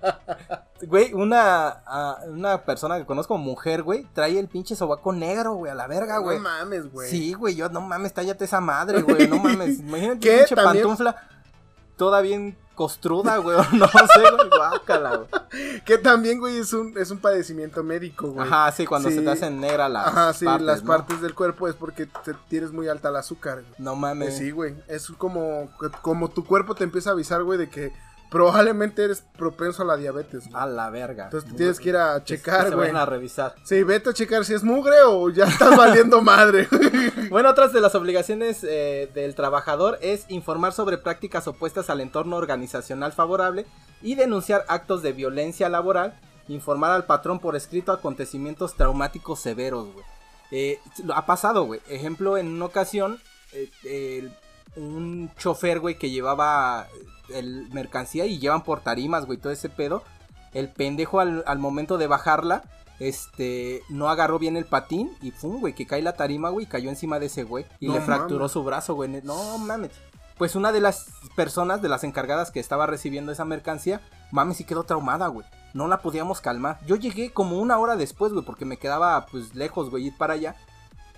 Speaker 1: Güey, una, una persona que conozco, mujer, güey, trae el pinche sobaco negro, güey, a la verga, güey.
Speaker 2: No mames, güey.
Speaker 1: Sí, güey, yo, no mames, tállate esa madre, güey, no mames. Imagínate
Speaker 2: ¿Qué?
Speaker 1: pinche
Speaker 2: También-
Speaker 1: pantufla toda bien costruda, güey, o no sé, güey, guácala, güey.
Speaker 2: Que también, güey, es un, es un padecimiento médico, güey.
Speaker 1: Ajá, sí, cuando
Speaker 2: Sí.
Speaker 1: se te hacen negra las
Speaker 2: Ajá, sí,
Speaker 1: partes,
Speaker 2: las
Speaker 1: ¿no?
Speaker 2: partes del cuerpo es porque te- tienes muy alta el azúcar. güey.
Speaker 1: No
Speaker 2: Eh,
Speaker 1: mames.
Speaker 2: sí, güey. Es como, como tu cuerpo te empieza a avisar, güey, de que probablemente eres propenso a la diabetes. güey.
Speaker 1: A la verga.
Speaker 2: Entonces te tienes que ir a checar,
Speaker 1: se
Speaker 2: güey.
Speaker 1: vayan a revisar.
Speaker 2: Sí, vete a checar si es mugre o ya estás valiendo madre.
Speaker 1: Bueno, otras de las obligaciones eh, del trabajador es informar sobre prácticas opuestas al entorno organizacional favorable y denunciar actos de violencia laboral, informar al patrón por escrito acontecimientos traumáticos severos, güey. Eh, ha pasado, güey. Ejemplo, en una ocasión, eh, un chofer, güey, que llevaba el mercancía y llevan por tarimas, güey, todo ese pedo. El pendejo al, al momento de bajarla, este, no agarró bien el patín y pum, güey, que cae la tarima, güey, y cayó encima de ese güey y
Speaker 2: No
Speaker 1: le fracturó
Speaker 2: mames.
Speaker 1: su brazo, güey. No mames. Pues una de las personas, de las encargadas que estaba recibiendo esa mercancía, mames, sí quedó traumada, güey. No la podíamos calmar. Yo llegué como una hora después, güey, porque me quedaba, pues, lejos, güey, ir para allá.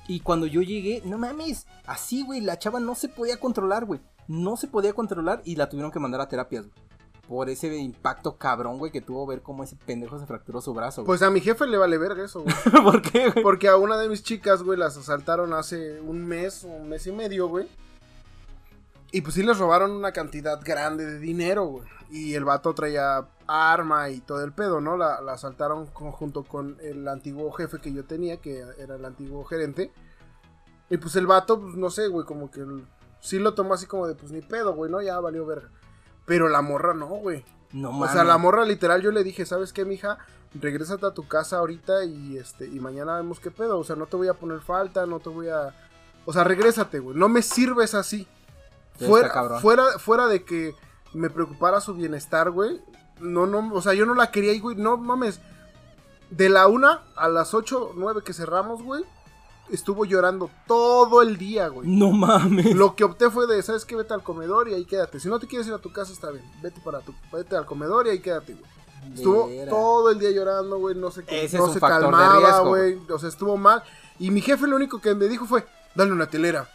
Speaker 1: Y cuando yo llegué, no mames, así, güey, la chava no se podía controlar, güey. No se podía controlar y la tuvieron que mandar a terapias, güey. Por ese impacto cabrón, güey, que tuvo ver cómo ese pendejo se fracturó su brazo, güey.
Speaker 2: Pues a mi jefe le vale verga eso, güey.
Speaker 1: ¿Por qué, güey?
Speaker 2: Porque a una de mis chicas, güey, las asaltaron hace un mes, un mes y medio, güey. Y pues sí les robaron una cantidad grande de dinero, güey. Y el vato traía arma y todo el pedo, ¿no? La, la asaltaron con- junto con el antiguo jefe que yo tenía, que era el antiguo gerente. Y pues el vato, pues no sé, güey, como que sí lo tomó así como de, pues ni pedo, güey, ¿no? Ya valió verga. Pero la morra no, güey.
Speaker 1: No
Speaker 2: O
Speaker 1: mames.
Speaker 2: sea, la morra literal yo le dije, ¿sabes qué, mija? Regrésate a tu casa ahorita y este y mañana vemos qué pedo. O sea, no te voy a poner falta, no te voy a. O sea, regrésate, güey. No me sirves así.
Speaker 1: Sí,
Speaker 2: Fuera,
Speaker 1: está
Speaker 2: fuera, fuera de que me preocupara su bienestar, güey. No, no, o sea, yo no la quería, y, güey. No mames. De la una a las ocho, nueve que cerramos, güey. Estuvo llorando todo el día, güey.
Speaker 1: No mames.
Speaker 2: Lo que opté fue de, ¿sabes qué? Vete al comedor y ahí quédate. Si no te quieres ir a tu casa, está bien. Vete para tu, vete al comedor y ahí quédate, güey. Estuvo
Speaker 1: Vera.
Speaker 2: todo el día llorando, güey. No.
Speaker 1: Ese
Speaker 2: no
Speaker 1: es un
Speaker 2: se calmaba,
Speaker 1: riesgo,
Speaker 2: güey. O sea, estuvo mal. Y mi jefe lo único que me dijo fue, dale una telera.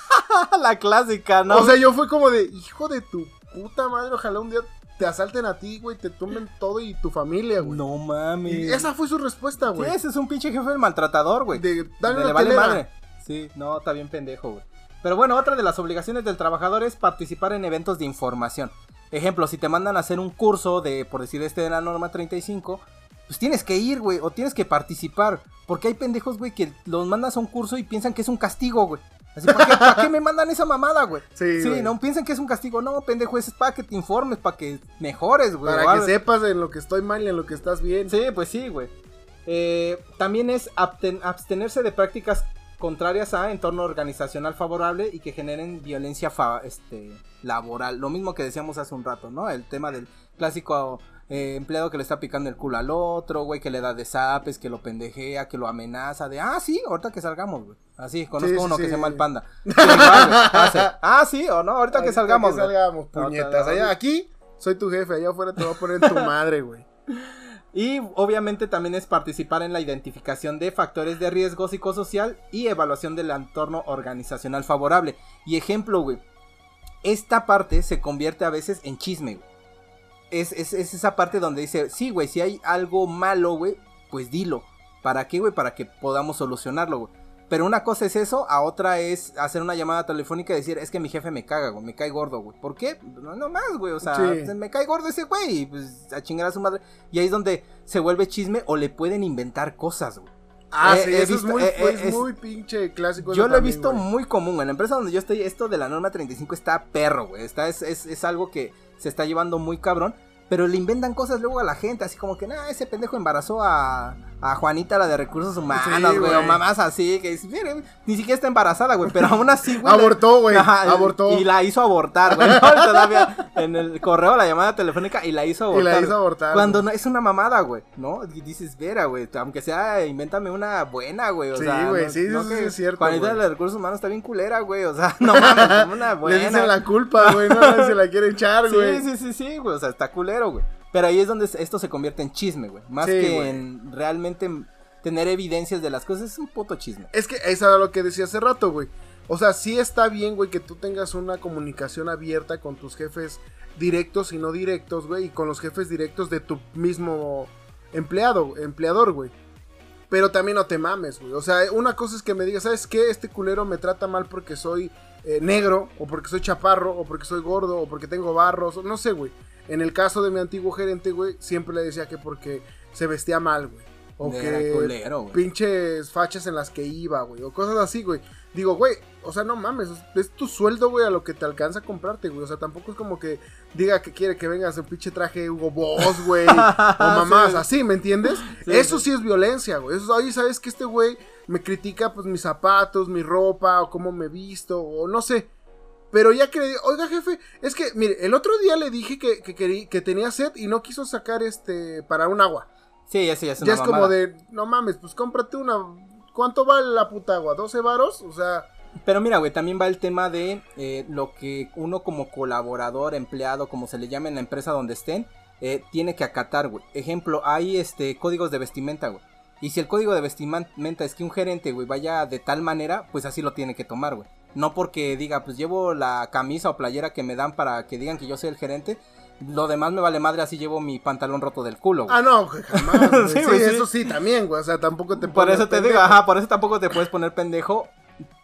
Speaker 1: la clásica, ¿no?
Speaker 2: O sea, yo fue como de, hijo de tu puta madre, ojalá un día te asalten a ti, güey, te tumben todo y tu familia, güey.
Speaker 1: no mames.
Speaker 2: Y esa fue su respuesta,
Speaker 1: Sí,
Speaker 2: güey.
Speaker 1: ese es un pinche jefe maltratador, güey.
Speaker 2: de, dale
Speaker 1: Le vale madre. Sí, no, está bien pendejo, güey. Pero bueno, otra de las obligaciones del trabajador es participar en eventos de información. Ejemplo, si te mandan a hacer un curso de, por decir este de la norma 35, pues tienes que ir, güey, o tienes que participar. Porque hay pendejos, güey, que los mandas a un curso y piensan que es un castigo, güey. Así, ¿para qué, me mandan esa mamada, güey?
Speaker 2: Sí,
Speaker 1: Sí,
Speaker 2: güey.
Speaker 1: no piensan que es un castigo. No, pendejo, es para que te informes, para que mejores, güey.
Speaker 2: Para que sepas en lo que estoy mal y en lo que estás bien.
Speaker 1: Sí, pues sí, güey. Eh, también es abstenerse de prácticas contrarias a entorno organizacional favorable y que generen violencia fa- este, laboral. Lo mismo que decíamos hace un rato, ¿no? El tema del clásico eh, empleado que le está picando el culo al otro, güey, que le da desapes, que lo pendejea, que lo amenaza, de, ah, sí, ahorita que salgamos, güey. Así, conozco
Speaker 2: Sí, sí,
Speaker 1: uno que se llama el panda. Sí. Hace, ah, sí, o no, ahorita que
Speaker 2: Ahorita
Speaker 1: salgamos.
Speaker 2: Que
Speaker 1: güey".
Speaker 2: salgamos, puñetas. Allá, aquí soy tu jefe, allá afuera te voy a poner tu madre, güey.
Speaker 1: Y obviamente también es participar en la identificación de factores de riesgo psicosocial y evaluación del entorno organizacional favorable. Y ejemplo, güey, esta parte se convierte a veces en chisme, güey. Es, es, es esa parte donde dice, sí, güey, si hay algo malo, güey, pues dilo. ¿Para qué, güey? Para que podamos solucionarlo, güey. Pero una cosa es eso, a otra es hacer una llamada telefónica y decir, es que mi jefe me caga, güey, me cae gordo, güey. ¿Por qué? No, no más, güey, o sea,
Speaker 2: Sí.
Speaker 1: me cae gordo ese güey, y pues a chingar a su madre. Y ahí es donde se vuelve chisme o le pueden inventar cosas, güey.
Speaker 2: Ah,
Speaker 1: Eh,
Speaker 2: sí, eso
Speaker 1: visto-
Speaker 2: es muy,
Speaker 1: eh,
Speaker 2: es
Speaker 1: es-
Speaker 2: muy pinche clásico.
Speaker 1: Yo lo he visto
Speaker 2: güey.
Speaker 1: muy común, en la empresa donde yo estoy, esto de la norma 35 está perro, güey. Está, es, es algo que se está llevando muy cabrón. Pero le inventan cosas luego a la gente, así como que, nah, ese pendejo embarazó a, a Juanita, la de recursos humanos,
Speaker 2: Sí,
Speaker 1: güey, o mamás así, que dices, "Miren, ni siquiera está embarazada, güey, pero aún así, güey.
Speaker 2: Abortó, güey. Abortó.
Speaker 1: Y la hizo abortar, güey. ¿no? Todavía en el correo la llamada telefónica y la hizo
Speaker 2: Y
Speaker 1: abortar.
Speaker 2: la hizo abortar.
Speaker 1: Cuando no, es una mamada, güey, ¿no? Y dices, vera, güey, aunque sea, invéntame una buena, güey, o
Speaker 2: Sí, güey,
Speaker 1: no-
Speaker 2: sí,
Speaker 1: no
Speaker 2: eso
Speaker 1: que
Speaker 2: es cierto,
Speaker 1: Juanita
Speaker 2: güey.
Speaker 1: de recursos humanos está bien culera, güey, o sea, no mames, una buena.
Speaker 2: Le dicen la culpa, güey. No se la quiere echar, güey.
Speaker 1: Sí, sí, sí, sí, güey, o sea, está culero, güey. Pero ahí es donde esto se convierte en chisme, güey. Más
Speaker 2: Sí,
Speaker 1: que en realmente tener evidencias de las cosas, es un puto chisme.
Speaker 2: Es que eso era lo que decía hace rato, güey. O sea, sí está bien, güey, que tú tengas una comunicación abierta con tus jefes directos y no directos, güey, y con los jefes directos de tu mismo empleado, empleador, güey. Pero también no te mames, güey. O sea, una cosa es que me digas, ¿sabes qué? Este culero me trata mal porque soy eh, negro, o porque soy chaparro, o porque soy gordo, o porque tengo barros, o no sé, güey. En el caso de mi antiguo gerente, güey, siempre le decía que porque se vestía mal, güey. O que
Speaker 1: culero,
Speaker 2: pinches fachas en las que iba, güey. O cosas así, güey. Digo, güey, o sea, no mames. Es tu sueldo, güey, a lo que te alcanza a comprarte, güey. O sea, tampoco es como que diga que quiere que vengas en pinche traje Hugo Boss, güey. o mamás
Speaker 1: Sí.
Speaker 2: así, ¿me entiendes?
Speaker 1: Sí,
Speaker 2: Eso
Speaker 1: sí.
Speaker 2: sí es violencia, güey. Eso, oye, ¿sabes que este güey me critica, pues, mis zapatos, mi ropa, o cómo me visto, o no sé. Pero ya que le oiga, jefe, es que, mire, el otro día le dije que, que, tenía sed y no quiso sacar este para un agua.
Speaker 1: Sí, ya sí, ya es
Speaker 2: ya
Speaker 1: una
Speaker 2: es como de, no mames, pues cómprate una. ¿Cuánto vale la puta agua? ¿12 varos? O sea,
Speaker 1: Pero mira, güey, también va el tema de eh, lo que uno como colaborador, empleado, como se le llame en la empresa donde estén, eh, tiene que acatar, güey. Ejemplo, hay este códigos de vestimenta, güey. Y si el código de vestimenta es que un gerente, güey, vaya de tal manera, pues así lo tiene que tomar, güey. No porque diga, pues llevo la camisa o playera que me dan para que digan que yo soy el gerente. Lo demás me vale madre, así llevo mi pantalón roto del culo, güey.
Speaker 2: ah, no, jamás. güey.
Speaker 1: Sí,
Speaker 2: sí,
Speaker 1: güey, sí.
Speaker 2: eso sí, también, güey. O sea, tampoco te
Speaker 1: Por
Speaker 2: pones
Speaker 1: eso te
Speaker 2: pendejo.
Speaker 1: digo, ajá, por eso tampoco te puedes poner pendejo.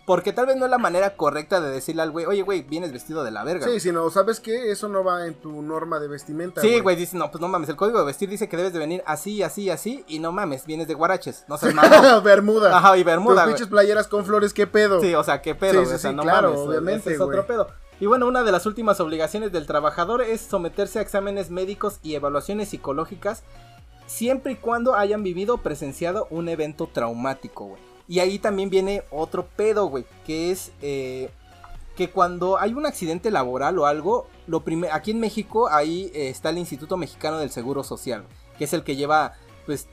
Speaker 1: Porque tal vez no es la manera correcta de decirle al güey, oye, güey, vienes vestido de la verga.
Speaker 2: Sí,
Speaker 1: güey".
Speaker 2: si no, ¿sabes qué? Eso no va en tu norma de vestimenta.
Speaker 1: Sí, güey, dice, no, pues no mames, el código de vestir dice que debes de venir así, así, así, y no mames, vienes de guaraches, no seas malo.
Speaker 2: Bermuda.
Speaker 1: Ajá, y bermuda,
Speaker 2: Tus pinches playeras con flores, ¿qué pedo?
Speaker 1: Sí, o sea, qué pedo,
Speaker 2: Sí, sí,
Speaker 1: o sea,
Speaker 2: sí,
Speaker 1: no
Speaker 2: claro,
Speaker 1: mames,
Speaker 2: obviamente,
Speaker 1: es otro pedo. Y bueno, una de las últimas obligaciones del trabajador es someterse a exámenes médicos y evaluaciones psicológicas siempre y cuando hayan vivido o presenciado un evento traumático, güey. Y ahí también viene otro pedo, güey, que es eh, que cuando hay un accidente laboral o algo, lo primer- aquí en México ahí eh, está el Instituto Mexicano del Seguro Social, que es el que lleva pues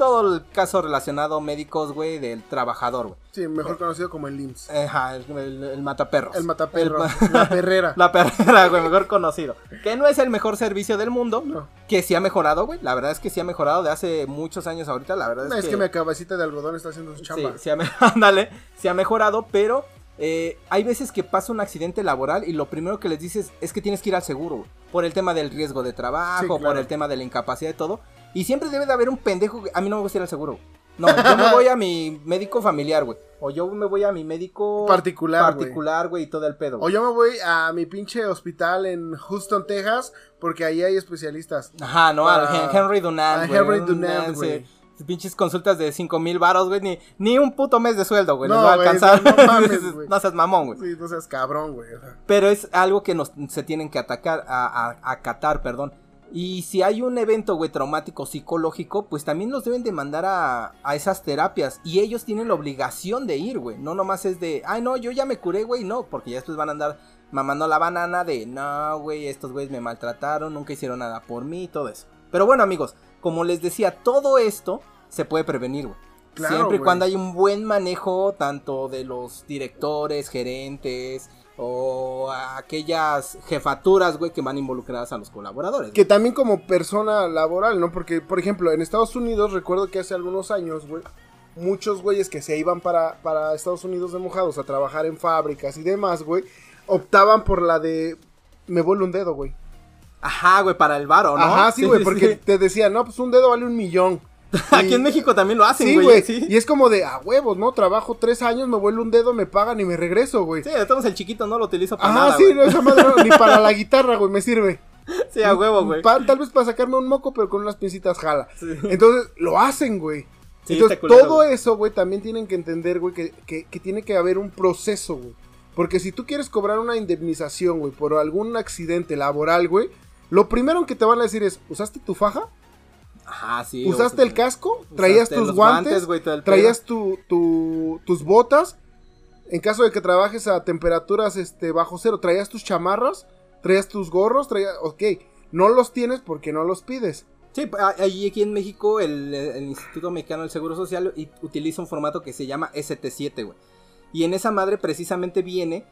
Speaker 1: todo el caso relacionado médicos, güey, del trabajador, güey.
Speaker 2: Sí, mejor conocido como el IMSS.
Speaker 1: Ajá, el, el- el mataperros.
Speaker 2: El mataperro.
Speaker 1: El-
Speaker 2: La perrera.
Speaker 1: la perrera, güey, mejor conocido. Que no es el mejor servicio del mundo.
Speaker 2: No.
Speaker 1: Que sí ha mejorado, güey. La verdad es que sí ha mejorado de hace muchos años ahorita. La verdad
Speaker 2: No,
Speaker 1: es,
Speaker 2: es que mi cabecita de algodón está haciendo su
Speaker 1: Sí,
Speaker 2: chamba.
Speaker 1: sí ha, me- ándale, sí ha mejorado, pero eh, hay veces que pasa un accidente laboral y lo primero que les dices es que tienes que ir al seguro, güey, por el tema del riesgo de trabajo,
Speaker 2: Sí,
Speaker 1: por el tema de la incapacidad y todo. Y siempre debe de haber un pendejo. que- A mí no me gusta ir al seguro. No, yo me voy a mi médico familiar, güey. O yo me voy a mi médico
Speaker 2: Particular, güey.
Speaker 1: particular, güey, y todo el pedo.
Speaker 2: O
Speaker 1: güey.
Speaker 2: yo me voy a mi pinche hospital en Houston, Texas, porque ahí hay especialistas.
Speaker 1: Ajá, no, al
Speaker 2: Para-
Speaker 1: Hen- Henry Dunant,
Speaker 2: a
Speaker 1: güey.
Speaker 2: Henry
Speaker 1: un
Speaker 2: Dunant, güey.
Speaker 1: Pinches consultas de 5 mil varos, güey. Ni, ni un puto mes de sueldo, güey.
Speaker 2: No,
Speaker 1: les va a
Speaker 2: güey,
Speaker 1: alcanzar.
Speaker 2: no mames, güey.
Speaker 1: no seas mamón, güey.
Speaker 2: Sí, no seas cabrón, güey. o.
Speaker 1: Pero es algo que nos se tienen que atacar, a, a- acatar, perdón. Y si hay un evento, güey, traumático psicológico, pues también los deben de mandar a, a esas terapias. Y ellos tienen la obligación de ir, güey. No nomás es de, ay, no, yo ya me curé, güey. No, porque ya después van a andar mamando la banana de, no, güey, estos güeyes me maltrataron, nunca hicieron nada por mí, todo eso. Pero bueno, amigos, como les decía, todo esto se puede prevenir, güey.
Speaker 2: Claro,
Speaker 1: Siempre y cuando hay un buen manejo tanto de los directores, gerentes o aquellas jefaturas, güey, que van involucradas a los colaboradores.
Speaker 2: Que también como persona laboral, ¿no? Porque, por ejemplo, en Estados Unidos, recuerdo que hace algunos años, güey, muchos güeyes que se iban para, para Estados Unidos de mojados a trabajar en fábricas y demás, güey, optaban por la de... Me vuelve un dedo, güey.
Speaker 1: Ajá, güey, para el varo, ¿no?
Speaker 2: Ajá, sí, güey, porque te decían, no, pues un dedo vale un millón.
Speaker 1: Aquí en México también lo hacen,
Speaker 2: Sí,
Speaker 1: güey.
Speaker 2: güey.
Speaker 1: Sí,
Speaker 2: Y es como de, a huevos, ¿no? Trabajo tres años, me vuelve un dedo, me pagan y me regreso, güey.
Speaker 1: Sí, todos el chiquito no lo utilizo para nada,
Speaker 2: sí,
Speaker 1: güey.
Speaker 2: no, esa madre no, ni para la guitarra, güey, me sirve.
Speaker 1: Sí, a huevo, güey.
Speaker 2: Pa- tal vez para sacarme un moco, pero con unas pincitas jala.
Speaker 1: Sí.
Speaker 2: Entonces, lo hacen, güey.
Speaker 1: Sí,
Speaker 2: Entonces,
Speaker 1: culero,
Speaker 2: todo
Speaker 1: güey.
Speaker 2: eso, güey, también tienen que entender, güey, que, que- que tiene que haber un proceso, güey. Porque si tú quieres cobrar una indemnización, güey, por algún accidente laboral, güey, lo primero que te van a decir es, ¿usaste tu faja?
Speaker 1: Ajá, sí.
Speaker 2: ¿Usaste
Speaker 1: o-
Speaker 2: el casco? ¿Traías tus guantes?
Speaker 1: pedo.
Speaker 2: ¿Traías tu, tu- tus botas? En caso de que trabajes a temperaturas este, bajo cero, ¿traías tus chamarras? ¿Traías tus gorros? ¿Traías... Ok, no los tienes porque no los pides.
Speaker 1: Sí, a- ahí aquí en México el, el Instituto Mexicano del Seguro Social i- utiliza un formato que se llama ST7, güey. Y en esa madre precisamente viene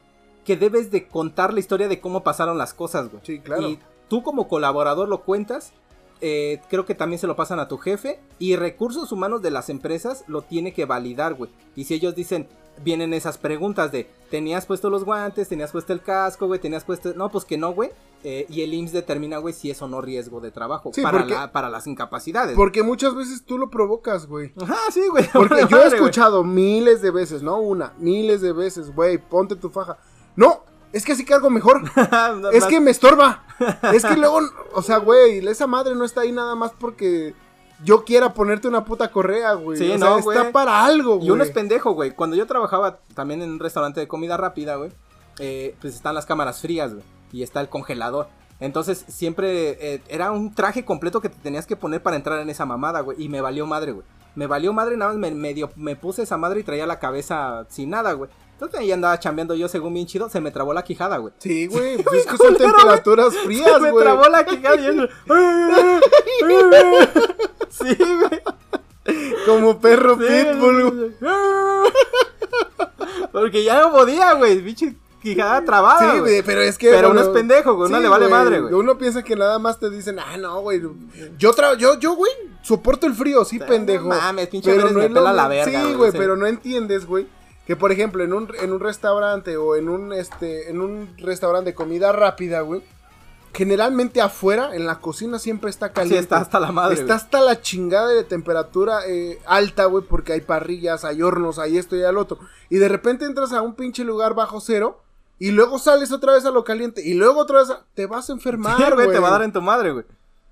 Speaker 1: que debes de contar la historia de cómo pasaron las cosas, güey.
Speaker 2: Sí, claro.
Speaker 1: Y tú como colaborador lo cuentas, eh, creo que también se lo pasan a tu jefe y recursos humanos de las empresas lo tiene que validar, güey. Y si ellos dicen, vienen esas preguntas de, ¿tenías puesto los guantes? ¿Tenías puesto el casco, güey? ¿Tenías puesto...? No, pues que no, güey. Eh, y el IMSS determina, güey, si es o no riesgo de trabajo
Speaker 2: Sí,
Speaker 1: para,
Speaker 2: porque-
Speaker 1: la- para las incapacidades.
Speaker 2: Porque muchas veces tú lo provocas, güey.
Speaker 1: Ajá, sí, güey.
Speaker 2: Porque yo he
Speaker 1: güey.
Speaker 2: escuchado miles de veces, no una, miles de veces, güey, ponte tu faja. No, Es que así cargo mejor. es que me estorba. Es que luego, o sea, güey, esa madre no está ahí nada más porque yo quiera ponerte una puta correa, güey.
Speaker 1: Sí,
Speaker 2: o
Speaker 1: no,
Speaker 2: sea,
Speaker 1: güey.
Speaker 2: está para algo, güey.
Speaker 1: Y uno es pendejo, güey. Cuando yo trabajaba también en un restaurante de comida rápida, güey, eh, pues están las cámaras frías, güey. Y está el congelador. Entonces siempre eh, era un traje completo que te tenías que poner para entrar en esa mamada, güey. Y me valió madre, güey. Me valió madre, nada más me, me puse esa madre y traía la cabeza sin nada, güey. Entonces ahí andaba chambeando yo según bien chido, se me trabó la quijada, güey.
Speaker 2: Sí, güey, pues es que son temperaturas frías,
Speaker 1: Se me
Speaker 2: güey.
Speaker 1: trabó la quijada y yo... Sí, güey.
Speaker 2: Como perro
Speaker 1: Sí,
Speaker 2: pitbull, güey.
Speaker 1: Porque ya no podía, güey. Bicho quijada trabada.
Speaker 2: Sí,
Speaker 1: güey.
Speaker 2: güey, pero es que.
Speaker 1: Pero uno es pendejo, güey, uno le vale madre, güey.
Speaker 2: Uno piensa que nada más te dicen, ah, no, güey. Yo, tra yo, yo, güey, soporto el frío, sí, pendejo.
Speaker 1: no mames, pinche
Speaker 2: pero
Speaker 1: Pérez me pela la verga,
Speaker 2: Sí,
Speaker 1: güey,
Speaker 2: güey, pero no entiendes, güey. Que por ejemplo, en un, en un restaurante o en un, este, en un restaurante de comida rápida, güey. Generalmente afuera, en la cocina siempre está
Speaker 1: Sí,
Speaker 2: caliente.
Speaker 1: está hasta la madre.
Speaker 2: Está
Speaker 1: güey.
Speaker 2: hasta la chingada de temperatura eh, alta, güey, porque hay parrillas, hay hornos, hay esto y al otro. Y de repente entras a un pinche lugar bajo cero y luego sales otra vez a lo caliente y luego otra vez a... te vas a enfermar,
Speaker 1: Sí,
Speaker 2: güey.
Speaker 1: güey, te va a dar en tu madre, güey.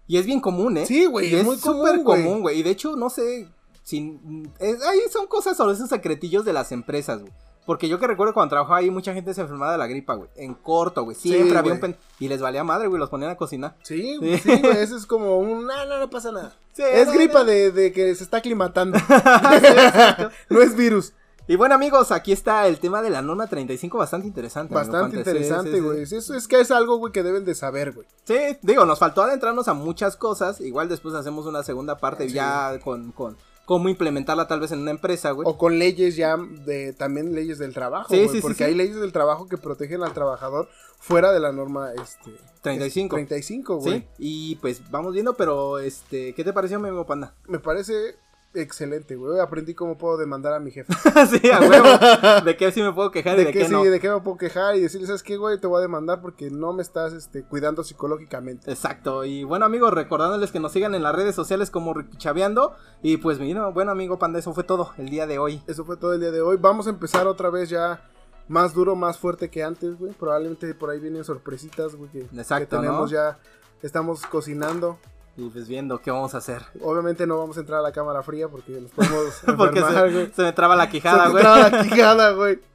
Speaker 1: Y es bien común, ¿eh?
Speaker 2: Sí, güey,
Speaker 1: Y
Speaker 2: es muy
Speaker 1: súper
Speaker 2: común, güey.
Speaker 1: Y de hecho, no sé, sin... es- ahí son cosas sobre esos secretillos de las empresas, güey. Porque yo que recuerdo cuando trabajaba ahí, mucha gente se enfermaba de la gripa, güey. En corto, güey. Siempre
Speaker 2: Sí,
Speaker 1: había un pen... Y les valía madre, güey. Los ponían a cocinar.
Speaker 2: Sí, güey, sí, güey, eso es como un... No, no, no pasa nada.
Speaker 1: Sí,
Speaker 2: es
Speaker 1: no,
Speaker 2: gripa
Speaker 1: no.
Speaker 2: de, de que se está aclimatando.
Speaker 1: Sí,
Speaker 2: no es virus.
Speaker 1: Y bueno, amigos, aquí está el tema de la norma 35, bastante interesante.
Speaker 2: Bastante.
Speaker 1: Sí,
Speaker 2: interesante,
Speaker 1: sí, sí.
Speaker 2: güey. Eso es que es algo, güey, que deben de saber, güey.
Speaker 1: Sí, digo, nos faltó adentrarnos a muchas cosas. Igual después hacemos una segunda parte
Speaker 2: Sí.
Speaker 1: ya con, con cómo implementarla tal vez en una empresa, güey.
Speaker 2: O con leyes ya de también leyes del trabajo,
Speaker 1: Sí,
Speaker 2: güey,
Speaker 1: sí,
Speaker 2: porque
Speaker 1: sí.
Speaker 2: hay leyes del trabajo que protegen al trabajador fuera de la norma este
Speaker 1: 35.
Speaker 2: 35, güey.
Speaker 1: Sí, y pues vamos viendo, pero este, ¿qué te pareció, mi amigo panda?
Speaker 2: Me parece excelente, güey. Aprendí cómo puedo demandar a mi jefe.
Speaker 1: sí, a huevo. ¿De qué sí me puedo quejar y
Speaker 2: De
Speaker 1: de
Speaker 2: qué
Speaker 1: qué
Speaker 2: sí,
Speaker 1: no?
Speaker 2: de qué me puedo quejar y decirle, ¿sabes qué, güey? Te voy a demandar porque no me estás este, cuidando psicológicamente.
Speaker 1: Exacto, y bueno amigos, recordándoles que nos sigan en las redes sociales como Chaveando y pues mira, bueno amigo Panda, eso fue todo el día de hoy.
Speaker 2: Eso fue todo el día de hoy. Vamos a empezar otra vez ya más duro, más fuerte que antes, güey. Probablemente por ahí vienen sorpresitas, güey, que,
Speaker 1: Exacto,
Speaker 2: que tenemos
Speaker 1: ¿no?
Speaker 2: ya. Estamos cocinando.
Speaker 1: Y pues viendo qué vamos a hacer.
Speaker 2: Obviamente no vamos a entrar a la cámara fría porque nos podemos
Speaker 1: Porque
Speaker 2: enfermar,
Speaker 1: se,
Speaker 2: güey.
Speaker 1: se me traba la quijada,
Speaker 2: Se te
Speaker 1: güey.
Speaker 2: traba la quijada, güey.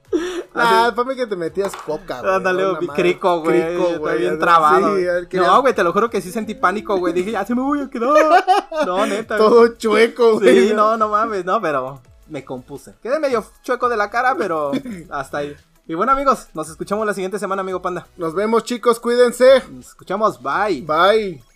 Speaker 2: Ah, para mí que te metías coca, güey.
Speaker 1: Ándale, crico, güey.
Speaker 2: Güey.
Speaker 1: bien trabado.
Speaker 2: sí,
Speaker 1: güey.
Speaker 2: ver,
Speaker 1: no, güey, te lo juro que sí sentí pánico, güey. Dije, ya se me voy a quedar. No, neta. güey.
Speaker 2: Todo chueco, güey.
Speaker 1: Sí, no, no mames, no, pero me compuse. Quedé medio chueco de la cara, pero hasta ahí. Y bueno, amigos, nos escuchamos la siguiente semana, amigo Panda.
Speaker 2: Nos vemos, chicos. Cuídense.
Speaker 1: Nos escuchamos, bye.
Speaker 2: Bye.